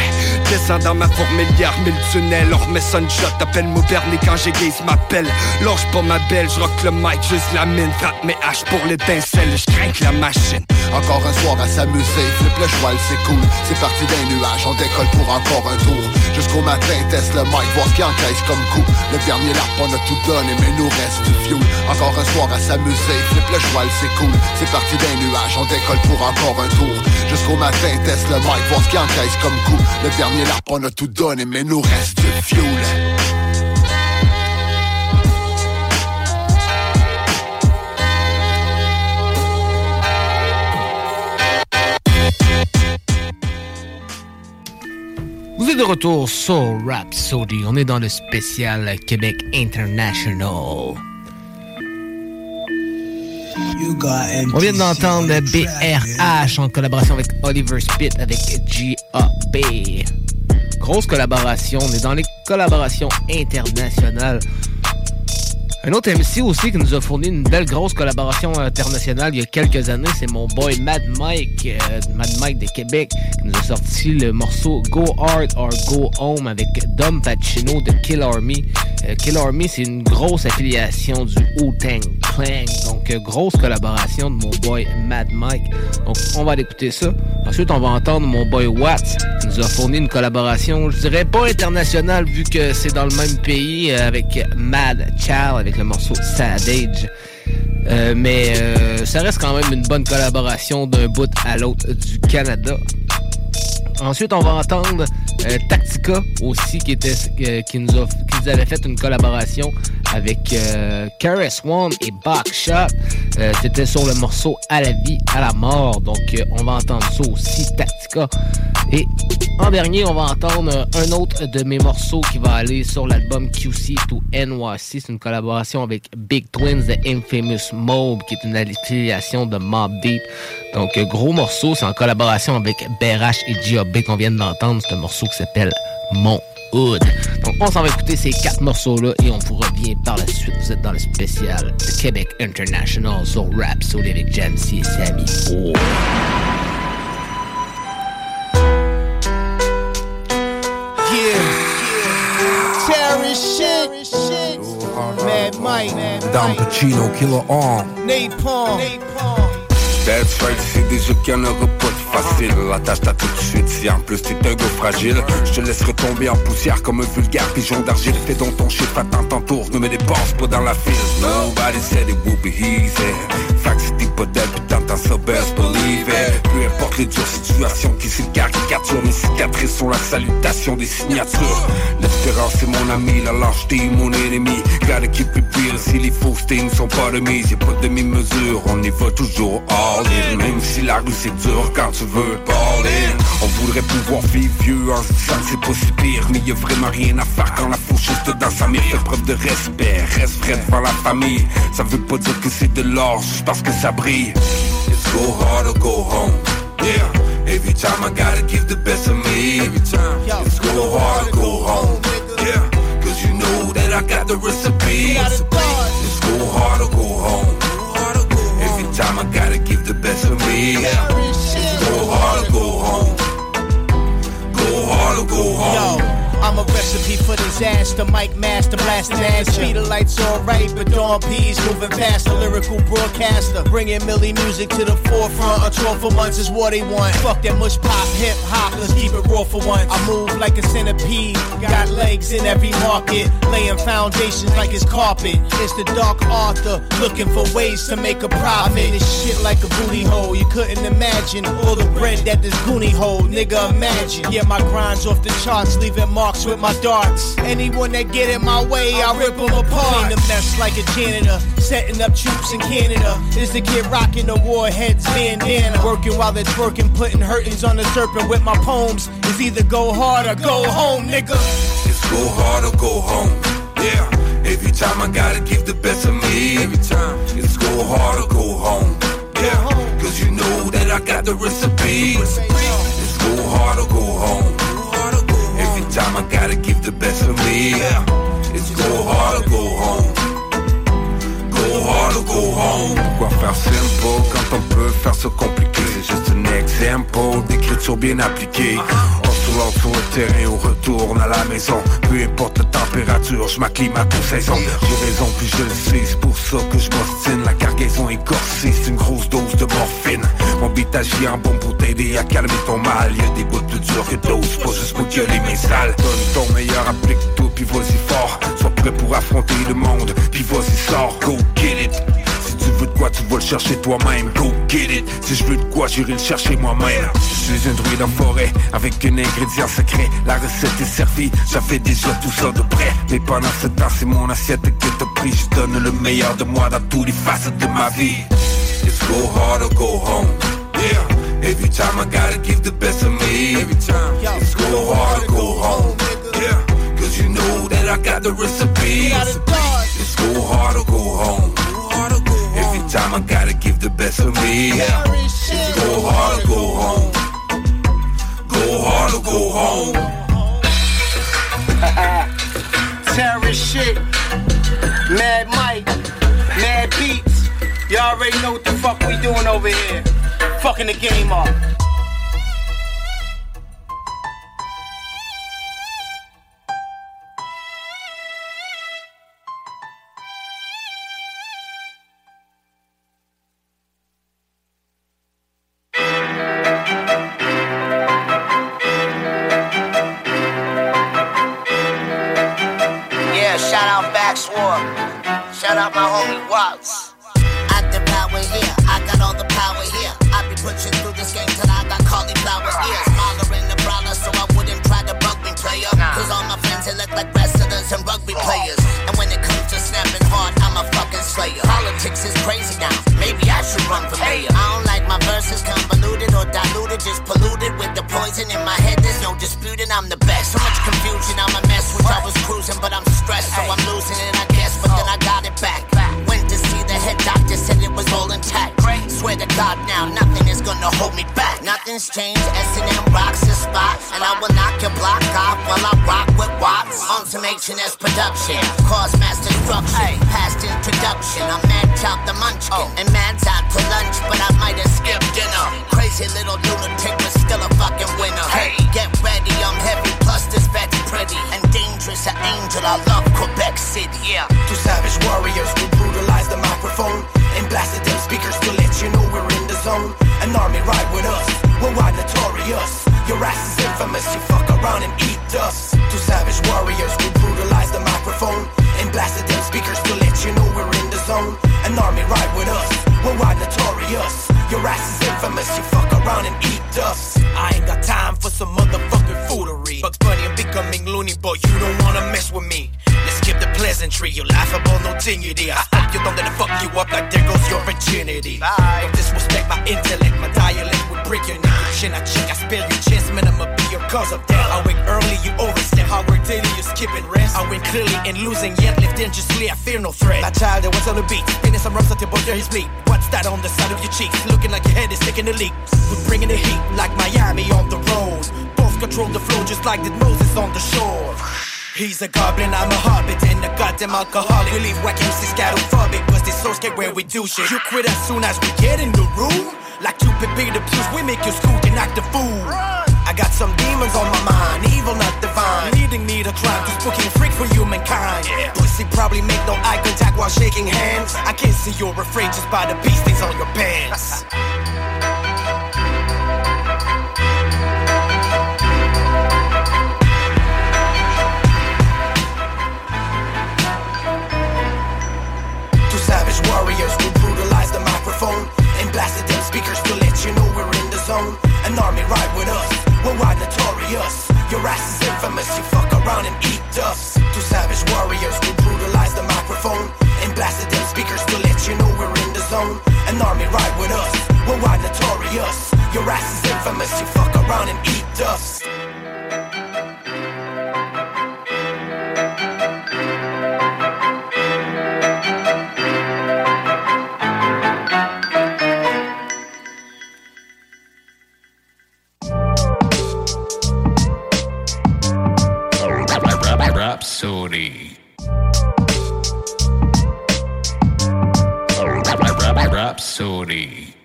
descends dans ma fourmilière, mille tunnels. On remet son shot, appelle-moi Bernie quand j'aiguise m'appelle. Lâche pas ma belle, je rock le mic, juste la mine. Frappe mes haches pour l'étincelle, je crains la machine. Encore un soir à s'amuser, flip le cheval, c'est cool. C'est parti d'un nuage, on décolle pour encore un tour. Jusqu'au matin, teste le mic, voir ce qu'il encaisse comme coup. Le dernier lap, on a tout donné, mais nous reste du fuel. Encore un soir à s'amuser, flip le cheval, c'est cool. C'est parti d'un nuage, on décolle pour encore un tour. Jusqu'au matin, teste le mic, voir ce qu'il encaisse comme coup. Le dernier lap, on a tout donné, mais nous reste du fuel. Vous êtes de retour sur Rhapsody. On est dans le spécial Québec International. On vient d'entendre BRH en collaboration avec Oliver Spit avec G.A.B. Grosse collaboration. On est dans les collaborations internationales. Un autre MC aussi qui nous a fourni une belle grosse collaboration internationale il y a quelques années, c'est mon boy Mad Mike, euh, Mad Mike de Québec, qui nous a sorti le morceau Go Hard or Go Home avec Dom Pacino de Kill Army. Euh, Kill Army, c'est une grosse affiliation du Wu-Tang Clan, donc euh, grosse collaboration de mon boy Mad Mike. Donc on va écouter ça. Ensuite, on va entendre mon boy Watts qui nous a fourni une collaboration, je dirais pas internationale vu que c'est dans le même pays avec Mad Chow avec le morceau Savage. Euh, mais euh, ça reste quand même une bonne collaboration d'un bout à l'autre du Canada. Ensuite, on va entendre euh, Tactica aussi, qui, était, qui, nous a, qui nous avait fait une collaboration avec euh, One et Box Shop. Euh, C'était sur le morceau À la vie, à la mort. Donc, euh, on va entendre ça aussi, Tactica. Et en dernier, on va entendre un autre de mes morceaux qui va aller sur l'album QC to NYC. C'est une collaboration avec Big Twins de Infamous Mob, qui est une affiliation de Mob Deep. Donc, gros morceau, c'est en collaboration avec BRH et G.O.B. qu'on vient d'entendre. C'est un morceau qui s'appelle Mon Hood. Donc, on s'en va écouter ces quatre morceaux-là et on vous revient par la suite. Vous êtes dans le spécial de Québec International sur Rap Soul avec Jamsey et Sammy. Oh. Yeah. Terry shit. Mad Mike. Don Pacino, Killer On. Napalm. That's right, c'est des jeux qu'il n'y en aura pas de facile. La tâche t'as tout de suite, si en plus t'es un gars fragile Je te laisserai tomber en poussière comme un vulgaire pigeon d'argile. Fais donc ton chiffre, attends ton tour, ne me dépense pas dans la file. Nobody said it would be easy. Si t'es pas dead, t'entends ça, best believe it. Peu importe les dures situations qui s'y caricaturent Mes cicatrices sont la salutation des signatures. L'espérance c'est mon ami, la lâcheté mon ennemi. Gotta keep it real, si les faux stings sont pas de mise Y'a pas de demi-mesure, on y va toujours in Même si la rue c'est dur quand tu veux in On voudrait pouvoir vivre vieux en se disant que c'est pas si pire Mais y a vraiment rien à faire quand la faucheuse dans sa mire. Fais preuve de respect, reste vrai devant la famille. Ça veut pas dire que c'est de l'or juste parce que ça brille. It's go hard or go home, yeah. Every time I gotta give the best of me. Every time, it's go hard or go home, yeah. Cause you know that I got the recipe. It's go hard or go home time I gotta give the best of me go hard or go home Go hard or go home Yo. I'm a recipe for disaster. Mike Master blasting ass. Speed of lights alright, but Dawn P's moving past the lyrical broadcaster. Bringing Millie music to the forefront. A tour for months is what they want. Fuck that mush pop, hip hop. Let's keep it raw for once. I move like a centipede. Got legs in every market. Laying foundations like it's carpet. It's the dark Arthur looking for ways to make a profit. I made this shit like a booty hole. You couldn't imagine all the bread that this goonie hold. Nigga, imagine. Yeah, my grind's off the charts, leaving marks with my darts. Anyone that get in my way, I rip them apart. Clean the mess like a janitor. Setting up troops in Canada. Is the kid rocking the warheads bandana. Working while they're twerking, putting hurtings on the serpent with my poems. Is either go hard or go home, nigga. It's go hard or go home, yeah Every time I gotta give the best of me Every time It's go hard or go home, yeah Cause you know that I got the recipe It's go hard or go home Every time I gotta give the best of me. It's go hard or go home. Go hard or go home. Pourquoi faire simple quand on peut faire se compliqué C'est juste un exemple d'écriture bien appliquée Lance sur le terrain, on retourne à la maison. Peu importe la température, je m'acclimate aux saisons. J'ai raison puis je le sais, c'est pour ça que je m'ostine La cargaison est corsée, c'est une grosse dose de morphine. Mon beat agit en bon pour t'aider à calmer ton mal. Y'a des bouts plus durs que d'autres, pas juste pour les mains sales. Donne ton meilleur, applique-toi puis vas-y fort. Sois prêt pour affronter le monde, puis vas-y sors, go get it veux de quoi, tu vas le chercher toi-même. Go get it. Si je veux de quoi, j'irai le chercher moi-même. Je suis un druide en forêt avec un ingrédient secret. La recette est servie, j'avais déjà tout ça de près. Mais pendant ce temps, c'est mon assiette que t'as pris. Je donne le meilleur de moi dans tous les facettes de ma vie. It's go hard or go home. Yeah. Every time I gotta give the best of me. Every time. It's go hard or go home. Yeah. Cause you know that I got the recipe. It's go hard or go home. Time I gotta give the best of me. Go hard or go home. Go hard or go home. Terrorist shit. Mad Mike. Mad Beats. Y'all already know what the fuck we doing over here. Fucking the game up. Shout out Backsword. Shout out my homie Watts. I the power here. I got all the power here. I be pushing through this game till I got cauliflower ears. Smaller in the brawler so I wouldn't try to bug me player. Cause all my friends they look like wrestlers and rugby players. And when it comes to snapping hard, I'm a fucking slayer. Politics is crazy now. Maybe I should run for mayor. I don't like my verses convoluted or diluted, just polluted with the poison in my head. There's no disputing I'm the best. So much confusion, I'm a cruising, but I'm stressed, so I'm losing it, I guess. But then I got it back. Went to see the head doctor, said it was all intact. Swear to God now, nothing is gonna hold me back. Nothing's changed, S&M rocks the spot. And I will knock your block off while I rock with Watts. On some H&S production, cause mass destruction. Past introduction, I'm mad chop the munchkin. Oh. And man's out to lunch, but I might have skipped dinner. Crazy little lunatic, but still a fucking winner. Hey, get ready, I'm heavy, plus this vet's pretty. And dangerous, an angel, I love Quebec City. Yeah. Two savage warriors who brutalize the microphone and blasted them speakers to let you know we're in the zone. An army ride with us, we're notorious. Your ass is infamous, you fuck around and eat dust. Two savage warriors who brutalize the microphone and blast blasted them speakers to let you know we're in the zone. An army ride with us, we're notorious. Your ass is infamous, you fuck around and eat dust. I ain't got time for some motherfucking foolery. Bugs Bunny, I'm becoming loony, boy, you don't wanna mess with me. Let's skip the pleasantry, you laughable, no dignity. I hope you don't let it fuck you up like there goes your virginity. Don't disrespect my intellect, my dialect would break your neck. Your chin, I check, I spill your chance, man, I'ma be your cause of death. I wake early, you overstep. I work daily, you skipping rest. I win clearly and losing, yet live dangerously, I fear no threat. My child, that was on the beat, spinning some rums until both his bleed. What's that on the side of your cheeks? Looking like your head is taking a leak. We're bringing the heat like Miami on the road. Control the flow just like the Moses on the shore. He's a goblin, I'm a hobbit, and a goddamn alcoholic. We leave whack MCs scatophobic, cause they so scared where we do shit. You quit as soon as we get in the room. Like Cupid pay the pews, we make you scoot and act the fool. I got some demons on my mind, evil not divine. Leading me to crime, to spooking freak for humankind. Pussy probably make no eye contact while shaking hands. I can't see you're afraid just by the bee stings on your pants. An army ride with us, we're wide notorious. Your ass is infamous, you fuck around and eat dust. Two savage warriors who brutalize the microphone and blasted them speakers to let you know we're in the zone. An army ride with us, we're wide notorious. Your ass is infamous, you fuck around and eat dust. Rhapsody.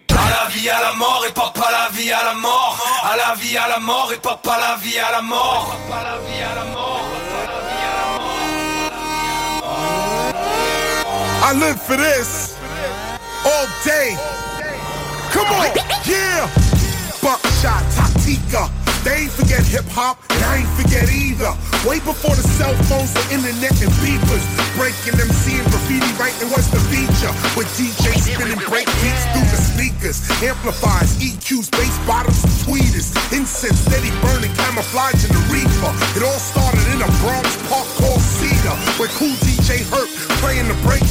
À la vie, à la mort, et pas la vie, à la mort. À la vie, à la mort, et pas pas la vie, à la mort. Pas la vie, à la mort. I live for this all day. Come on, yeah. Buckshot, Tatika. They ain't forget hip hop, and I ain't forget either. Way before the cell phones, the internet, and beepers. Breaking MC and graffiti writing was the feature. With DJs spinning break beats through the speakers. Amplifiers, EQs, bass bottoms, and tweeters. Incense steady burning, camouflage in the reefer. It all started in a Bronx park called Cedar. Where cool DJ Herc playing the break.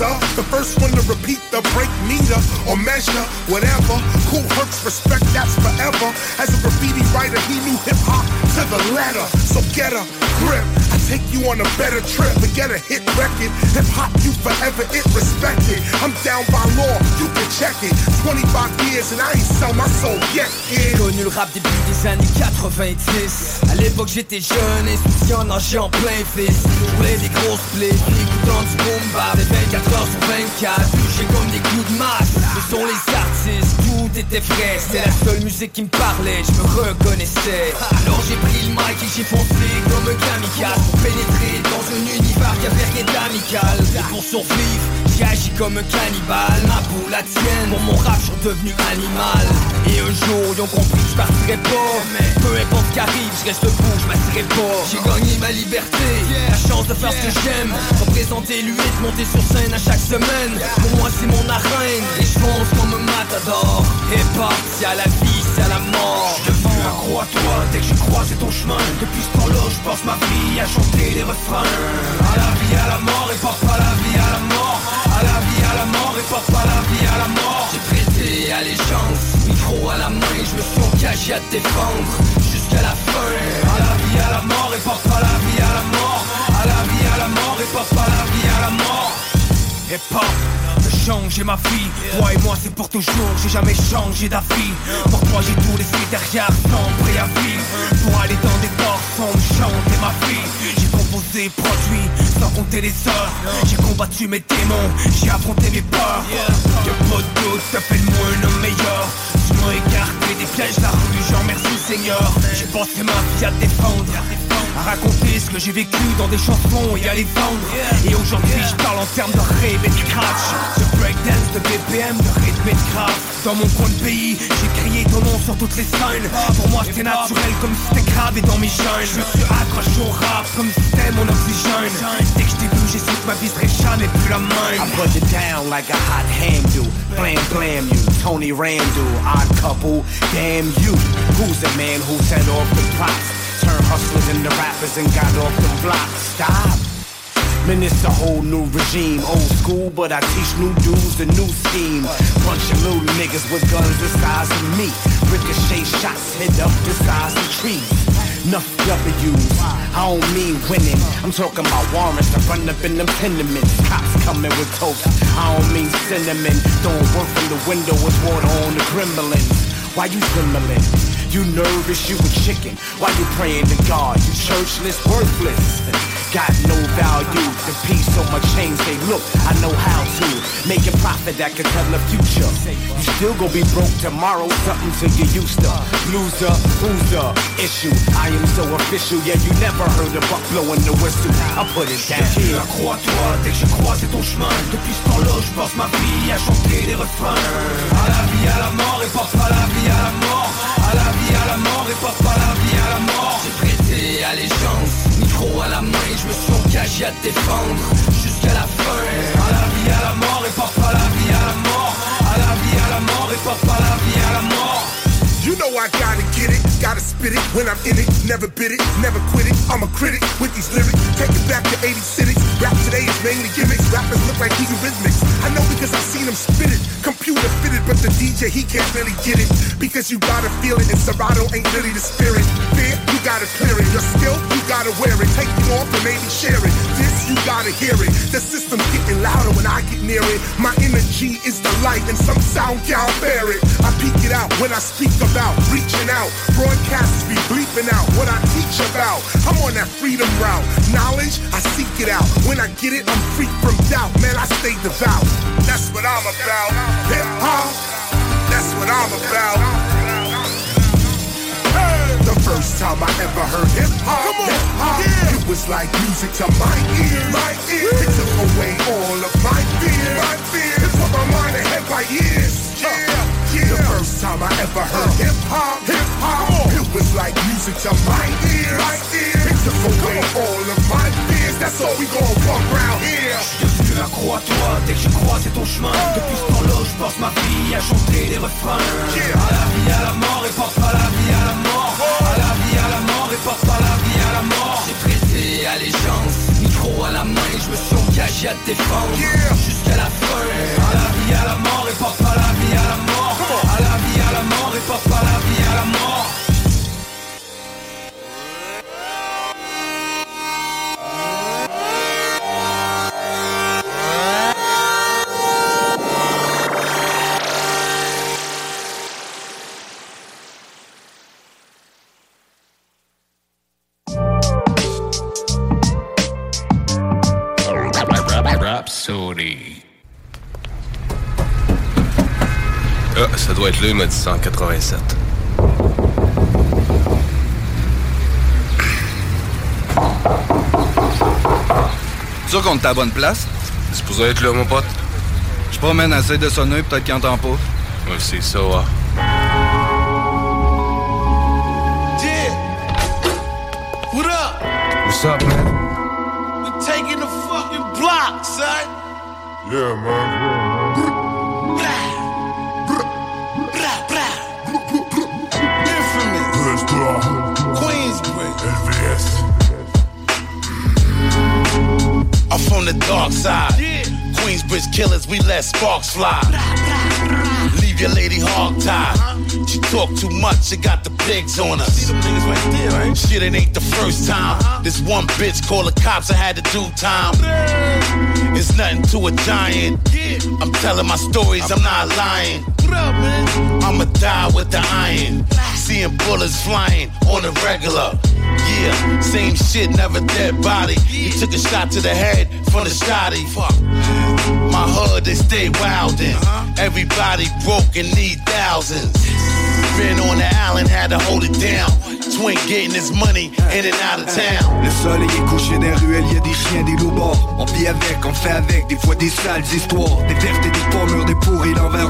The first one to repeat the break meter or measure, whatever. Cool respect, that's forever. As a graffiti writer, he knew hip hop to the letter. So get a grip. I take you on a better trip. Forget a hit record. Hip hop, you forever it respected. I'm down by law, you can check it. 25 years and I ain't sell my soul yet, kid. connu le rap début des années 90 À l'époque j'étais jeune, insouciant, nager en plein fils Je des grosses écoutant du boom bap Des 24 heures sur 24, touché comme des coups de masse. Ce sont les artistes, tout était frais. C'était la seule musique qui me parlait, je me reconnaissais. Alors j'ai pris le mic et j'ai foncé comme un kamikaze Pour pénétrer dans un univers qui avait rien d'amical Et pour survivre, j'ai agi comme un cannibale. Ma peau la tienne, pour mon rap je suis devenu animal. Et un jour ils ont compris que je partirai pas. Mais peu importe ce qui arrive, je reste debout, je pas. J'ai gagné ma liberté, la chance de faire ce que j'aime. Représenter de monter sur scène à chaque semaine. Pour moi c'est mon arène, et je fonce comme un matador sport Hip c'est à la vie, c'est à la mort Je devant accro à toi, dès que je croise ton chemin Depuis ce temps-là, je passe ma vie à chanter les refrains À la vie, à la mort, et porte pas la vie à la mort À la vie, à la mort, et porte pas la vie à la mort J'ai prêté allégeance, micro à la main Je me suis engagé à te défendre, jusqu'à la fin À la vie, à la mort, et porte pas la vie à la mort À la vie, à la mort, et porte pas de changer ma vie Toi et moi c'est pour toujours, j'ai jamais changé d'avis. Pour toi j'ai tout laissé derrière sans préavis. Pour aller dans des torts sans chanter ma vie composé, produit, sans compter les heures J'ai combattu mes démons, j'ai affronté mes peurs Y'a pas de doute, ça fait de moi un homme meilleur. Je m'en écarté des pièges la rue, j'en remercie Seigneur. J'ai passé ma vie à défendre à raconter ce que j'ai vécu dans des chansons et à les vendre. Et aujourd'hui je parle en termes de rêve et de scratch De breakdance, de BPM, de rythme et de grave Dans mon coin de pays, j'ai crié ton nom sur toutes les scènes Pour moi c'était naturel comme si c'était gravé dans mes gènes. Je me suis accroché au rap comme si c'était mon oxygène Dès que je t'ai vu j'ai su que ma vie serait jamais plus la même I put it down like a hot ham do Blam blam you, Tony Randall, odd couple, damn you Who's the man who set off the plots? Turn hustlers into rappers and got off the block. Stop. Man, it's a whole new regime. Old school, but I teach new dudes the new scheme. Bunch of little niggas with guns the size of me. Ricochet shots hit up the size of trees. Enough W's, I don't mean winning. I'm talking about warrants to run up in them tenements. Cops coming with toast. I don't mean cinnamon. Throwing work from the window with water on the gremlins. Why you trembling? You nervous, you a chicken. Why you praying to God? You churchless, worthless. Got no value. The piece on my chain say, look, I know how to make a profit that can tell the future. You still gonna be broke tomorrow, something to get used to. Loser, who's the issue? I am so official, yeah, you never heard a buck blowing the whistle. I put it down. Je accrois-toi dès que j'ai croisé ton chemin Depuis ce temps-là, je passe ma vie à chanter des refrains À la vie, à la mort, et pas à la vie, à défendre jusqu'à la fin À la vie, à la mort, et pas la vie, à la mort À la vie, à la mort, et pas la vie, à la mort You know I gotta get it, gotta spit it when I'm in it. Never bit it, never quit it. I'm a critic with these lyrics. Take it back to 80 cities. Rap today is mainly gimmicks. Rappers look like Eurythmics. I know because I seen them spit it. Computer fitted, but the DJ he can't really get it. Because you gotta feel it, and Serato ain't really the spirit. Fear, you gotta clear it. Your skill, you gotta wear it. Take it off and maybe share it. This, you gotta hear it. The system's getting louder when I get near it. My energy is the light, and some sound can't bear it. I peek it out when I speak about reaching out. Broadcasters be bleeping out what I teach about. I'm on that freedom route. Knowledge, I seek it out. When I get it, I'm free from doubt. Man, I stay devout. That's what I'm about. Hip hop, that's what I'm about. First time I ever heard hip hop, hip hop, it was like music to my ear. My ear. It took away all of my fear. My fear. It put my mind ahead by years. Yeah. Yeah. The first time I ever heard hip hop, hip hop, it was like music to my ears. My ears. It took away all of my fears. That's all we gon' walk around here. Je suis accrois-toi dès que j'ai croisé ton chemin Depuis ce temps-là je passe ma vie à chanter des refrains À la vie, à la mort et pas à la vie, à la mort la et pas à la J'ai prêté allégeance, micro à la main Je me suis engagé à défendre jusqu'à la fin À la vie, à la mort et pas à la vie, à la mort. À la vie, à la mort et pas à la vie, à la mort ça doit être là, il m'a dit 187. sûr qu'on est à la bonne place? C'est supposé être là, mon pote. Je promène, essaye de sonner, peut-être qu'il entend pas. Ouais, c'est ça, ouais. Yeah. What up? What's up, man? We taking the fucking block, son. Yeah, man. I'm from the dark side. Queensbridge killers, we let sparks fly. Leave your lady hog tied. She talk too much, she got the pigs on us. See them niggas right there, right? Shit, it ain't the first time. Uh-huh. This one bitch called the cops, I had to do time. It's nothing to a giant. I'm telling my stories, I'm not lying. I'ma die with the iron. Seeing bullets flying on the regular. Yeah, same shit, never dead body. He took a shot to the head from the shotty. Fuck. My hood, they stay wildin'. Everybody broke and need thousands. Been on the island, had to hold it down. Twin getting his money in and out of town. Le soleil est couché les ruelles, y a des chiens, des loups. On vit avec, on fait avec, des fois des sales histoires. Des vertes et des pommures, des pourris, l'envers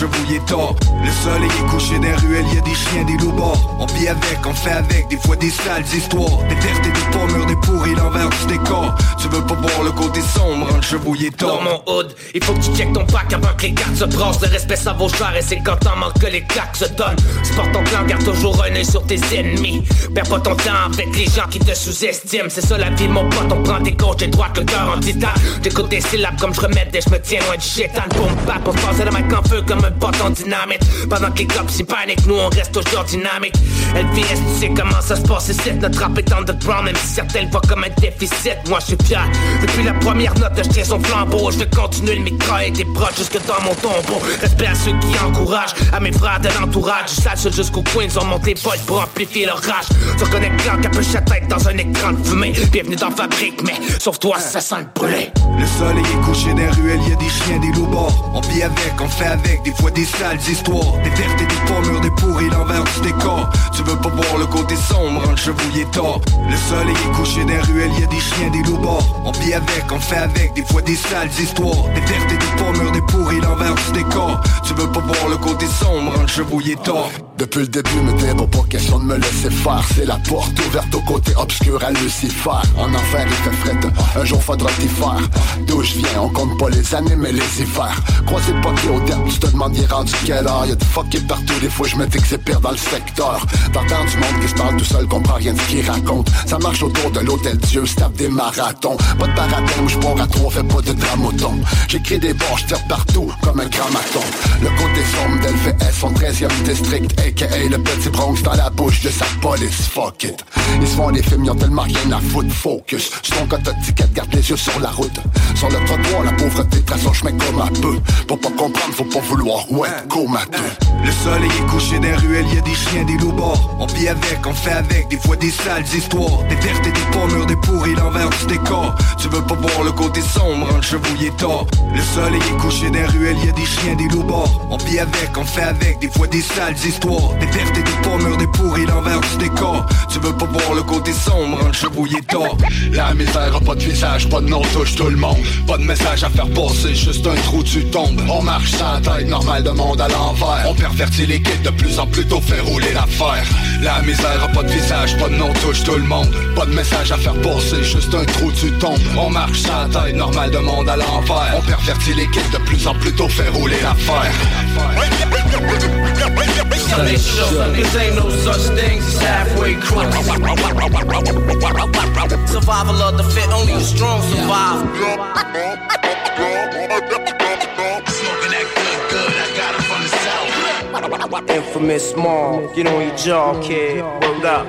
chevouillé tort. Le soleil est couché dans les ruelles, y a des chiens, des loups morts. On vit avec, on fait avec, des fois des sales histoires. Des vertes et des pommures, des pourris, l'envers du décor. Tu veux pas voir le côté sombre, un chevouillé tort. Dans mon hood, il faut que tu checkes ton pack avant que les cartes se brassent. Le respect ça vaut cher et c'est quand t'en manques que les claques se donnent. Sport ton clan, garde toujours un œil sur tes ennemis. Perds pas ton temps avec les gens qui te sous-estiment. C'est ça la vie, mon pote, on prend des gauches et droites, le cœur en titan. J'écoute des syllabes comme je remets des je me tiens loin du chétan. Boum, bap, on se le mec en feu comme un bâton dynamite. Pendant que les cops s'y paniquent, nous on reste toujours dynamique. LVS, tu sais comment ça se passe ici. Notre rap est underground, même si certains le voient comme un déficit. Moi je suis fier. Depuis la première note, je tiens son flambeau. Je vais continuer le micro et tes proches jusque dans mon tombeau. Respect à ceux qui encouragent, à mes frères de l'entourage. Du sale jusqu'au coin, ils ont monté pas pour amplifier leur rage. Tu reconnais Clan capuche tête dans un écran de fumée. Bienvenue dans Fabrique, mais sauf toi, ça sent le brûlé. Le soleil est couché les ruelles, y a des chiens, des loups. On vit avec, on fait avec, des fois des sales histoires. Des vertes et des pommures, des pourris, l'envers du décor. Tu veux pas voir le côté sombre, un chevouillé tort. Le soleil est couché dans les ruelles, y a des chiens, des loups morts. On vit avec, on fait avec, des fois des sales histoires. Des vertes et des pommures, des pourris, l'envers du décor. Tu veux pas voir le côté sombre, un chevouillé tort. Depuis le début, me t'es pas question de me laisser faire. C'est la porte ouverte au côté obscur à Lucifer. En enfer, il fait fret. Un jour faudra t'y faire. D'où je viens, on compte pas les années, mais les hivers. Croisé pas qui au terme, tu te demandes, il est rendu quelle heure? Y'a des fuckés partout, des fois je me dis que c'est pire dans le secteur. T'entends du monde qui se parle tout seul, comprend rien de ce qu'il raconte. Ça marche autour de l'hôtel Dieu, se tape des marathons. Pas de barathème, je pars à trois, fais pas de dramoton. J'écris des bords, je tire partout, comme un grammaton. Le côté sombre d'LVS, son 13e district, aka le petit Bronx dans la bouche de sa police, fuck it. Ils se font des films, ils tellement rien à foutre, focus. Sur ton code ticket, garde les yeux sur la route. Sur le trottoir, la pauvreté trace son chemin comme un peu. Pour pas comprendre, faut pas vouloir, ouais, comateux. Le soleil est couché dans les ruelles, y a des chiens, des loups morts. On vit avec, on fait avec, des fois des sales histoires. Des vertes et des pommures, des pourris, l'envers du décor. Tu veux pas voir le côté sombre, un chevouillé tort. Le soleil est couché dans les ruelles, y a des chiens, des loups morts. On vit avec, on fait avec, des fois des sales histoires. Des vertes et des pommures, des pourris, l'envers du décor. Tu veux pas voir le côté sombre, un chevouillé tort. La misère a pas de visage, pas de nom, touche tout le monde. Pas de message à faire passer, juste un trou, tu tombes. On marche sans tête, normal de monde à l'envers. On pervertit les kids de plus en plus tôt, fait rouler l'affaire. La misère a pas de visage, pas de nom, touche tout le monde. Pas de message à faire passer, juste un trou, tu tombes. On marche sans tête, normal de monde à l'envers. On pervertit les kids de plus en plus tôt, fait rouler l'affaire. Sunday show, cause ain't no such things as halfway crooks. Survival of the fit, only the strong survive. Infamous small, get on your jaw, kid. Up.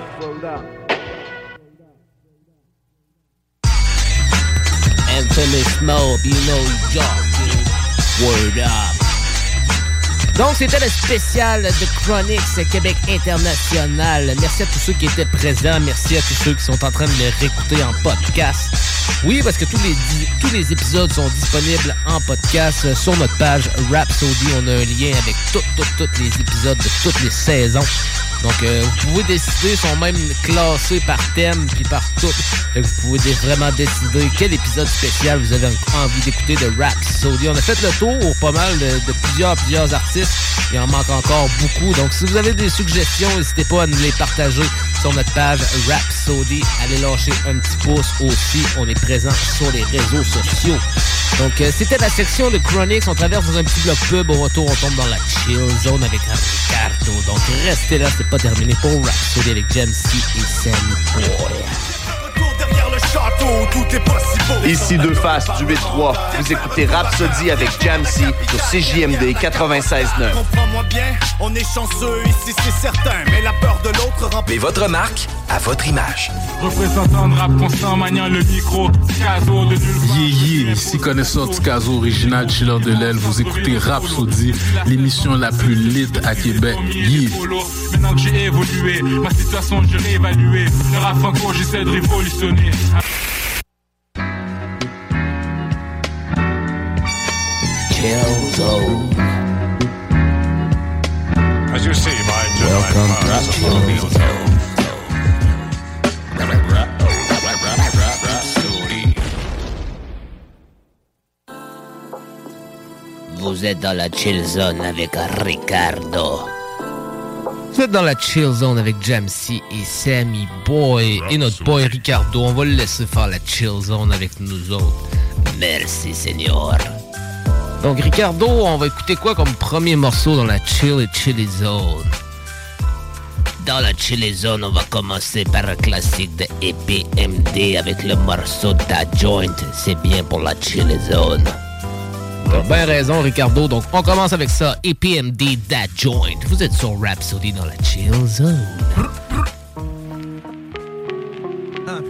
Infamous Mob, you know Word up. Donc, c'était le spécial de Chronix Québec International. Merci à tous ceux qui étaient présents. Merci à tous ceux qui sont en train de le réécouter en podcast. Oui, parce que tous les, épisodes sont disponibles en podcast sur notre page Rhapsody. On a un lien avec tous les épisodes de toutes les saisons. Donc, euh, vous pouvez décider, ils sont même classés par thème puis par tout. Fait que vous pouvez vraiment décider quel épisode spécial vous avez en- envie d'écouter de Rhapsody. On a fait le tour pas mal de, plusieurs, plusieurs artistes. Il en manque encore beaucoup. Donc, si vous avez des suggestions, n'hésitez pas à nous les partager sur notre page Rhapsody. Allez lâcher un petit pouce aussi. On est présent sur les réseaux sociaux. Donc, euh, c'était la section de Chronics. On traverse dans un petit bloc pub. Au retour, on tombe dans la chill zone avec Ricardo. Donc, restez là, c'est pas terminé pour Rhapsody avec James C et Sammy Boy. Le château, tout est possible. Ici deux faces du 8-3. Vous écoutez Rhapsody avec Jamsey sur CJMD 96.9. Comprends-moi bien, on est chanceux ici, c'est certain. Mais la peur de l'autre remplit. Mais votre marque à votre image. Représentant de rap constant, maniant le micro, Ticazo de Yé yé, ici connaisseur Ticazo original, chiller de l'aile. Vous écoutez Rhapsody, l'émission la plus lit à Québec. Yeah. Maintenant que j'ai évolué, ma situation j'ai réévalué. Le rap franco, j'essaie de révolutionner. As you see, my Welcome to Killzone. Vous êtes dans la chill zone avec Ricardo. Vous êtes dans la chill zone avec Jamsey et Sammy Boy et notre boy Ricardo. On va le laisser faire la chill zone avec nous autres. Merci, Seigneur. Donc Ricardo, on va écouter quoi comme premier morceau dans la chill et chilly zone? Dans la Chili Zone, on va commencer par un classique de EPMD avec le morceau Da Joint. C'est bien pour la Chili Zone. T'as bien raison, Ricardo. Donc, on commence avec ça. EPMD That Joint. Vous êtes sur Rhapsody dans la Chill Zone.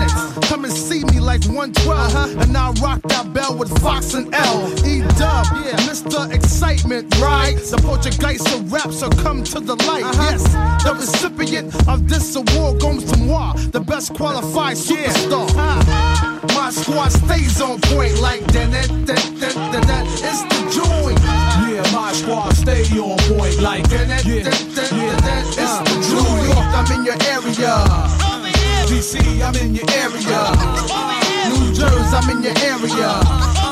it? Come and see me like 112. Uh-huh. And I rock that bell with Fox and L. E Dub, yeah, Mr. Excitement, right? The Portuguese of rap, so come to the light. Uh-huh. Yes, the recipient of this award goes to moi, the best qualified superstar. Uh-huh. My squad stays on point like that. that, that, that, that, that. It's the joint. Yeah, my squad stay on point like that. that, that, that, that, that. It's the joint. I'm in your area. DC, I'm in your area. New Jersey, I'm in your area.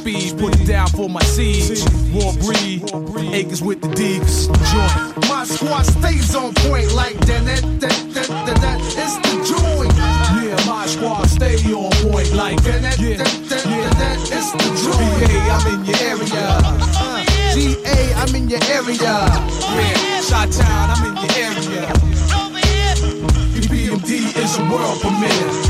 speed, put it down for my seeds. War breed, acres with the Deeks. Joint. My squad stays on point like that. that, that, that, that, that. It's the joint. Yeah, my squad stay on point like that. that, that, that, that, that. It's the joint. VA, I'm in your area. Uh, GA, I'm in your area. Yeah, Shot Town, I'm in your area. EPMD is a world premiere.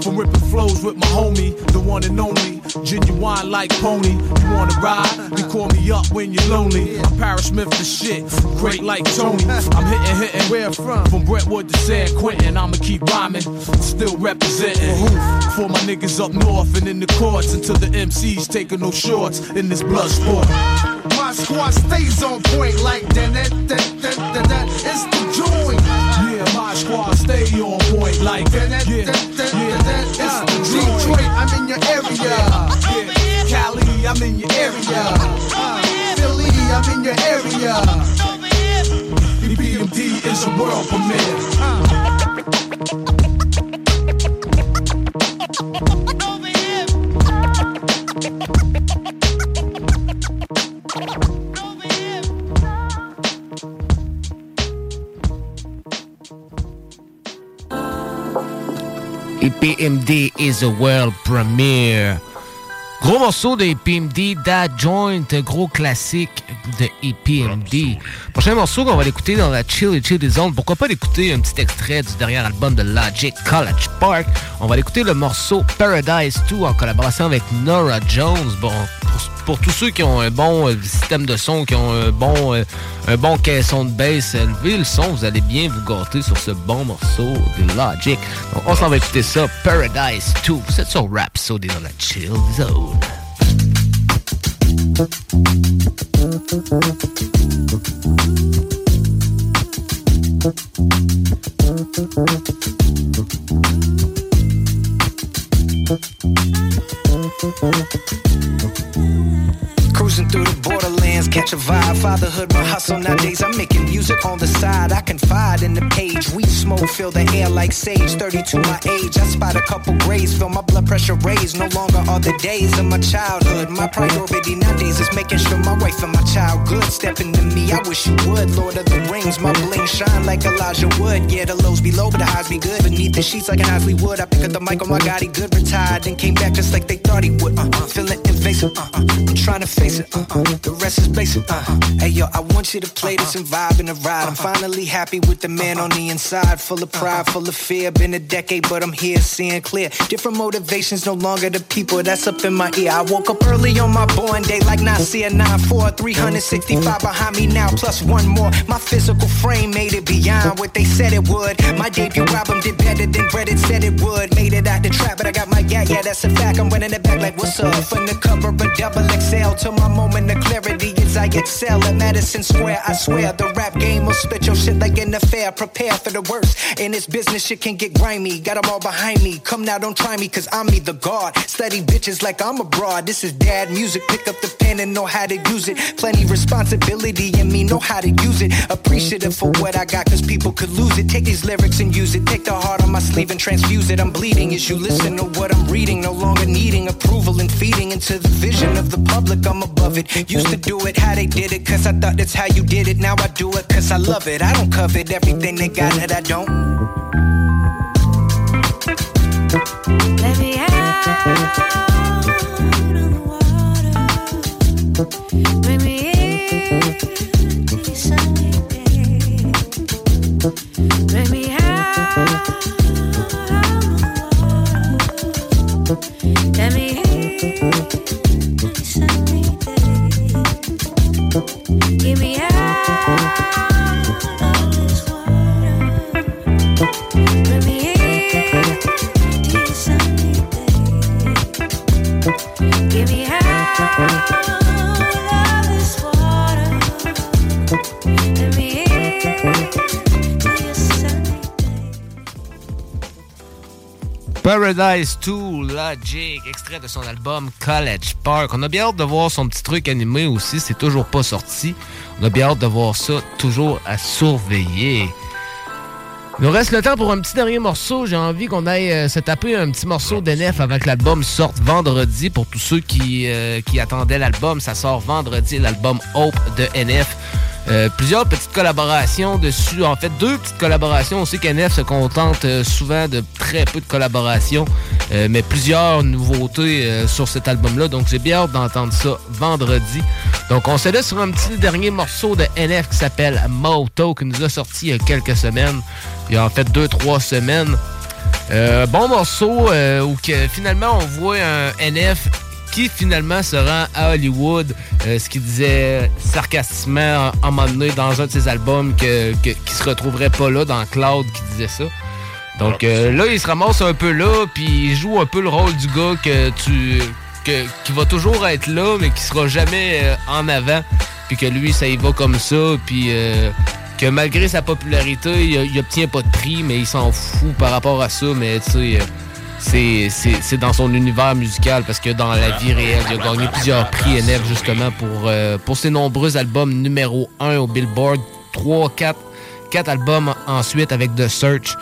from ripping flows with my homie, the one and only, genuine like pony. You wanna ride? You call me up when you're lonely. I'm Paris Smith the shit, great like Tony. I'm hitting, hitting. Where from? From Brentwood to San Quentin, I'ma keep rhyming, still representing. For my niggas up north and in the courts until the MCs taking no shorts in this blood sport. My squad stays on point like that. that, that, that, that, that. It's the joint. Yeah, my squad stay on point like that. yeah, yeah. It's Detroit, I'm in your area. Cali, I'm in your area. Philly, I'm in your area. EPMD is a world premiere. EPMD is a world premiere. Gros morceau de EPMD, Da Joint, gros classique de EPMD. Prochain morceau qu'on va l'écouter dans la Chill et Chill Zone. Pourquoi pas l'écouter un petit extrait du dernier album de Logic, College Park? On va l'écouter le morceau Paradise 2 en collaboration avec Nora Jones. Bon, pour, tous ceux qui ont un bon euh, système de son, qui ont un bon, euh, un bon caisson de bass, levez le son, vous allez bien vous gâter sur ce bon morceau de Logic. On s'en va écouter ça, Paradise 2. Vous êtes sur Rhapsody dans la Chill Zone. Cruising through the borderlands, catch a vibe. Fatherhood, my hustle nowadays. I'm making music on the side. I confide in the page. We smoke, fill the air like sage. 32 my age. I spot a couple grays, feel my blood pressure raise. No longer are the days of my childhood. My priority nowadays is making sure my wife and my child good. Stepping to me, I wish you would. Lord of the Rings, my bling shine like Elijah Wood. Yeah, the lows be low, but the highs be good. Beneath the sheets like an Isley wood. I pick up the mic on my God, he good retired. Then came back just like they thought he would. Uh-uh, feeling invasive. Uh-uh, I'm trying to it. Uh-uh, the rest is basic. Uh-uh. Hey yo, I want you to play this and vibe in the ride. I'm uh-uh. finally happy with the man on the inside, full of pride, uh-uh. full of fear. Been a decade, but I'm here seeing clear. Different motivations, no longer the people that's up in my ear. I woke up early on my born day, like Nasir 94, 365 behind me now, plus one more. My physical frame made it beyond what they said it would. My debut album did better than Reddit said it would. Made it out the trap, but I got my yeah, yeah, that's a fact. I'm running it back like what's up? From the cover of double XL to my moment of clarity as I excel at Madison Square. I swear the rap game will spit your shit like an affair. Prepare for the worst. In this business, shit can get grimy. Got them all behind me. Come now, don't try me, cause I'm me, the god. Study bitches like I'm abroad. This is dad music. Pick up the pen and know how to use it. Plenty responsibility in me, know how to use it. Appreciative for what I got, cause people could lose it. Take these lyrics and use it. Take the heart on my sleeve and transfuse it. I'm bleeding as you listen to what I'm reading. No longer needing approval and feeding into the vision of the public. I'm above it. Used to do it how they did it, cause I thought that's how you did it. Now I do it cause I love it. I don't covet everything they got that I don't. Let me out on the water. Bring me your sunny. Bring me out on the water. Let me into Paradise 2, Logic, extrait de son album College Park. On a bien hâte de voir son petit truc animé aussi, c'est toujours pas sorti. On a bien hâte de voir ça, toujours à surveiller. Il nous reste le temps pour un petit dernier morceau. J'ai envie qu'on aille euh, se taper un petit morceau d'NF avant que l'album sorte vendredi. Pour tous ceux qui, euh, qui attendaient l'album, ça sort vendredi, l'album Hope de NF. Euh, plusieurs petites collaborations dessus. En fait, deux petites collaborations. On sait qu'NF se contente euh, souvent de très peu de collaborations, euh, mais plusieurs nouveautés sur cet album-là. Donc, j'ai bien hâte d'entendre ça vendredi. Donc, on se laisse sur un petit dernier morceau de NF qui s'appelle Moto, qui nous a sorti il y a quelques semaines. Il y a en fait deux, trois semaines. Bon morceau où que, finalement on voit un NF qui finalement se rend à Hollywood, euh, ce qu'il disait sarcastiquement à un moment donné dans un de ses albums que, que, qu'il se retrouverait pas là dans Cloud qui disait ça. Donc euh, là, il se ramasse un peu là, puis il joue un peu le rôle du gars que tu que, qui va toujours être là, mais qui sera jamais euh, en avant, puis que lui, ça y va comme ça, puis que malgré sa popularité, il, il obtient pas de prix, mais il s'en fout par rapport à ça, mais tu sais, c'est- dans son univers musical, parce que dans la vie réelle, il a gagné plusieurs prix NF justement pour, euh, pour ses nombreux albums numéro 1 au Billboard, 3, 4, 4 albums ensuite avec The Search.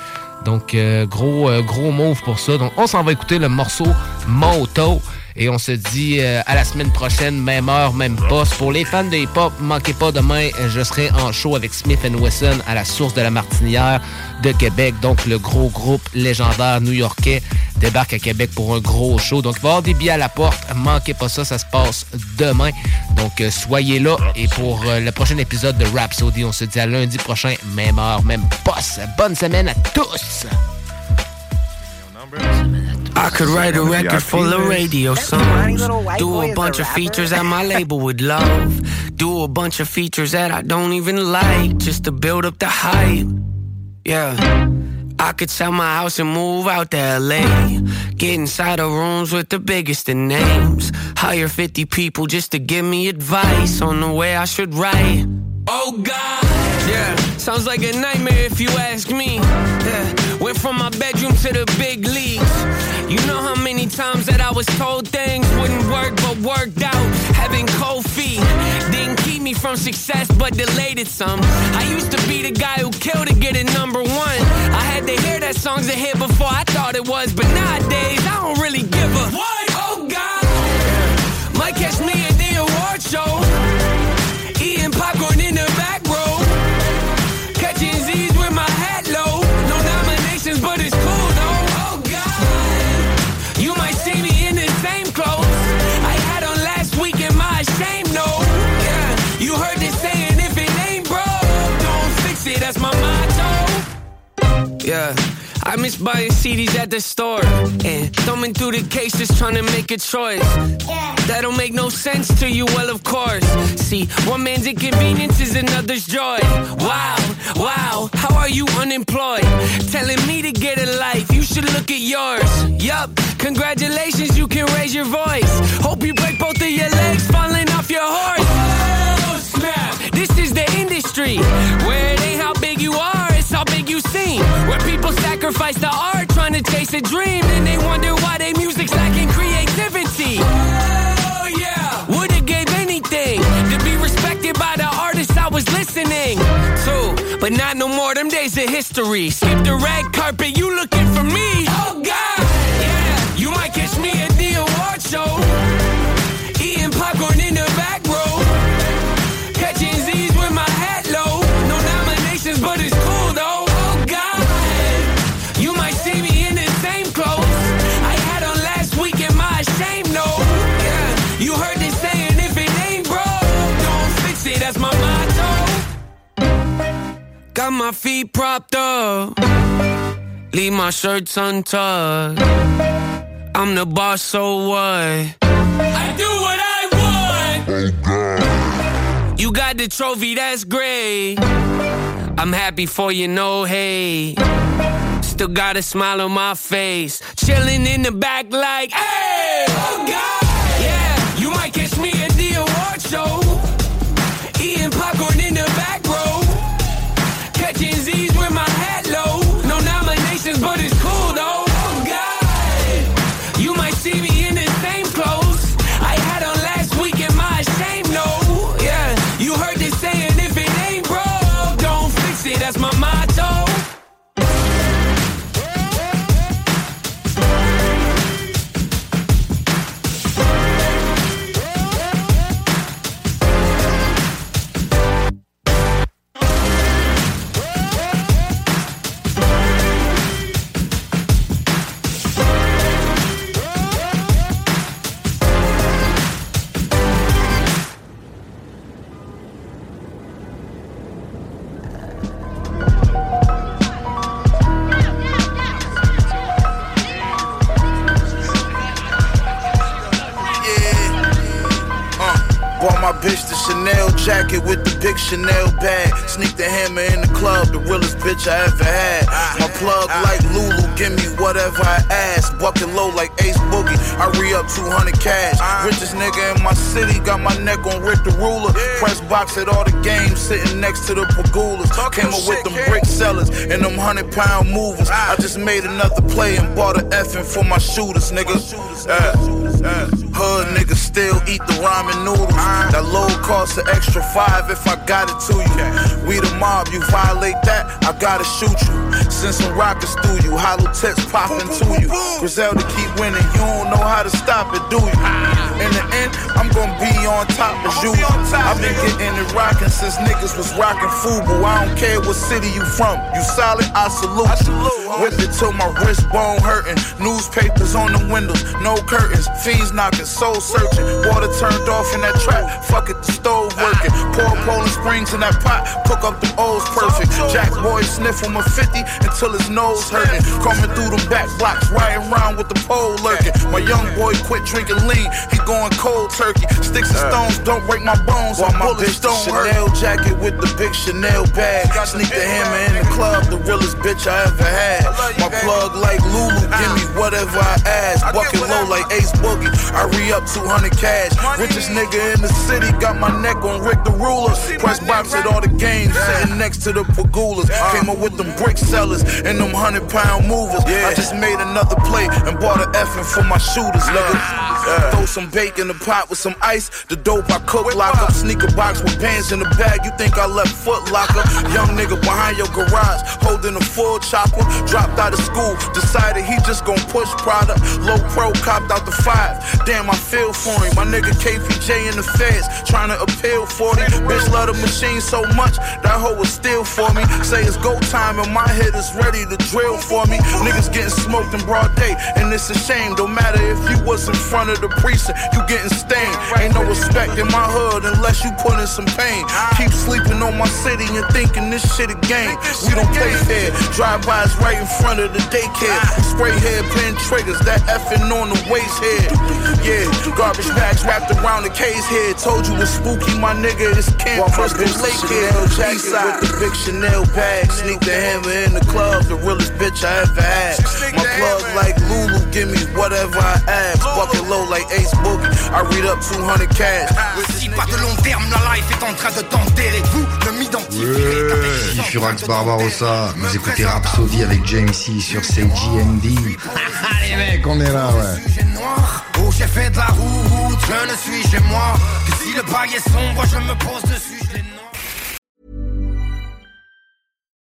Donc, euh, gros, euh, gros move pour ça. Donc, on s'en va écouter le morceau Moto. Et on se dit euh, à la semaine prochaine, même heure, même poste. Pour les fans de hip-hop, manquez pas demain, je serai en show avec Smith Wesson à la source de la Martinière de Québec. Donc le gros groupe légendaire new-yorkais débarque à Québec pour un gros show. Donc il va y avoir des billets à la porte. Manquez pas ça, ça se passe demain. Donc euh, soyez là. Et pour euh, le prochain épisode de Rhapsody, on se dit à lundi prochain, même heure, même poste. Bonne semaine à tous! I could write a record full of radio songs. Do a bunch of features that my label would love. Do a bunch of features that I don't even like just to build up the hype. Yeah. I could sell my house and move out to LA. Get inside of rooms with the biggest of names. Hire 50 people just to give me advice on the way I should write. Oh God, yeah, sounds like a nightmare if you ask me. From my bedroom to the big leagues. You know how many times that I was told things wouldn't work, but worked out. Having cold feet didn't keep me from success, but delayed it some. I used to be the guy who killed to get it number one. I had to hear that song's a hit before I thought it was, but nowadays I don't really give a what. I miss buying CDs at the store and thumbing through the cases trying to make a choice. That'll make no sense to you, well, of course. See, one man's inconvenience is another's joy. Wow, wow, how are you unemployed? Telling me to get a life, you should look at yours. Yup, congratulations, you can raise your voice. Hope you break both of your legs falling off your horse. Oh, snap, this is the industry where it ain't people sacrifice the art trying to chase a dream, and they wonder why their music's lacking creativity. Oh yeah, would've gave anything to be respected by the artists I was listening to, but not no more. Them days of history. Skip the red carpet, you looking for me? Oh God, yeah, you might catch me at the award show, Got my feet propped up, leave my shirts untucked. I'm the boss, so what? I do what I want. Oh God. You got the trophy, that's great. I'm happy for you, no hate. Still got a smile on my face. Chilling in the back like, hey! Oh God! Bitch the Chanel jacket with the big Chanel bag. Sneak the hammer in the club, the realest bitch I ever had. My plug like Lulu, give me whatever I ask. Bucket low like Ace Boogie, I re up 200 cash. Richest nigga in my city, got my neck on Rick the Ruler. Press box at all the games, sitting next to the Pagulas. Came up with them brick sellers and them 100 pound movers. I just made another play and bought a effing for my shooters, nigga. Yeah. Uh, hood niggas still eat the ramen noodles. That low cost an extra five if I got it to you. We the mob, you violate that, I gotta shoot you. Send some rockets through you, hollow tips popping to you. Griselda keep winning, you don't know how to stop it, do you? In the end, I'm gonna be on top as you. I've been getting it rocking since niggas was rocking Fubu. I don't care what city you from, you solid, I salute. Whip it till my wrist bone hurting. Newspapers on the windows, no curtains. Fiends knocking, soul searching. Water turned off in that trap, fuck it, the stove working. Pour Poland Springs in that pot, cook up the O's perfect. Jack boy sniff on my 50 until his nose hurting. Coming through them back blocks, riding around with the pole lurking. My young boy quit drinking lean, he going cold turkey. Sticks and stones don't break my bones, while my bullets don't hurt. Chanel jacket with the big Chanel bag. Sneak the hammer in the club, the realest bitch I ever had. My plug like Lulu, give me ah. whatever I ask. Bucket low like Ace Boogie, I re up 200 cash. Richest nigga in the city, got my neck on Rick the Ruler. Press box at all the games, sitting next to the Pagulas. Came up with them brick sellers and them hundred pound movers. I just made another play and bought an effing for my shooters, nigga. Throw some bacon in the pot with some ice. The dope I cook, lock up sneaker box with pants in the bag. You think I left foot locker? Young nigga behind your garage, holding a full chopper. Dropped out of school, decided he just gon' push product. Low pro copped out the five. Damn, I feel for him. My nigga KPJ in the feds, trying to appeal 40. Bitch love the machine so much, that hoe was still for me. Say it's go time and my head is ready to drill for me. Niggas getting smoked in broad day, and it's a shame. Don't matter if you was in front of the precinct, you getting stained. Ain't no respect in my hood unless you put in some pain. Keep sleeping on my city and thinking this shit a game. We don't play fair. Drive-bys right in front of the daycare. Spray head pin triggers, that effing on the waist head. Yeah, garbage bags wrapped around the case head. Told you it's spooky, my nigga. It's Camp Crystal Lake here. Eastside with the big Chanel bag. Sneak the hammer in the club, the realest bitch I ever had. My plug like Lulu, give me whatever I ask. Low like Ace Boogie. I read up 200 cash. Si pas de long terme, la life est en train de t'enterrer. Vous ne m'identifierez qu'avec Ouais, Furax Barbarossa, vous écoutez Rhapsody avec James C sur CGMD. Les mecs, on est là, ouais. J'ai fait de la route, je ne suis chez moi. Que si le bail est sombre, je me pose dessus,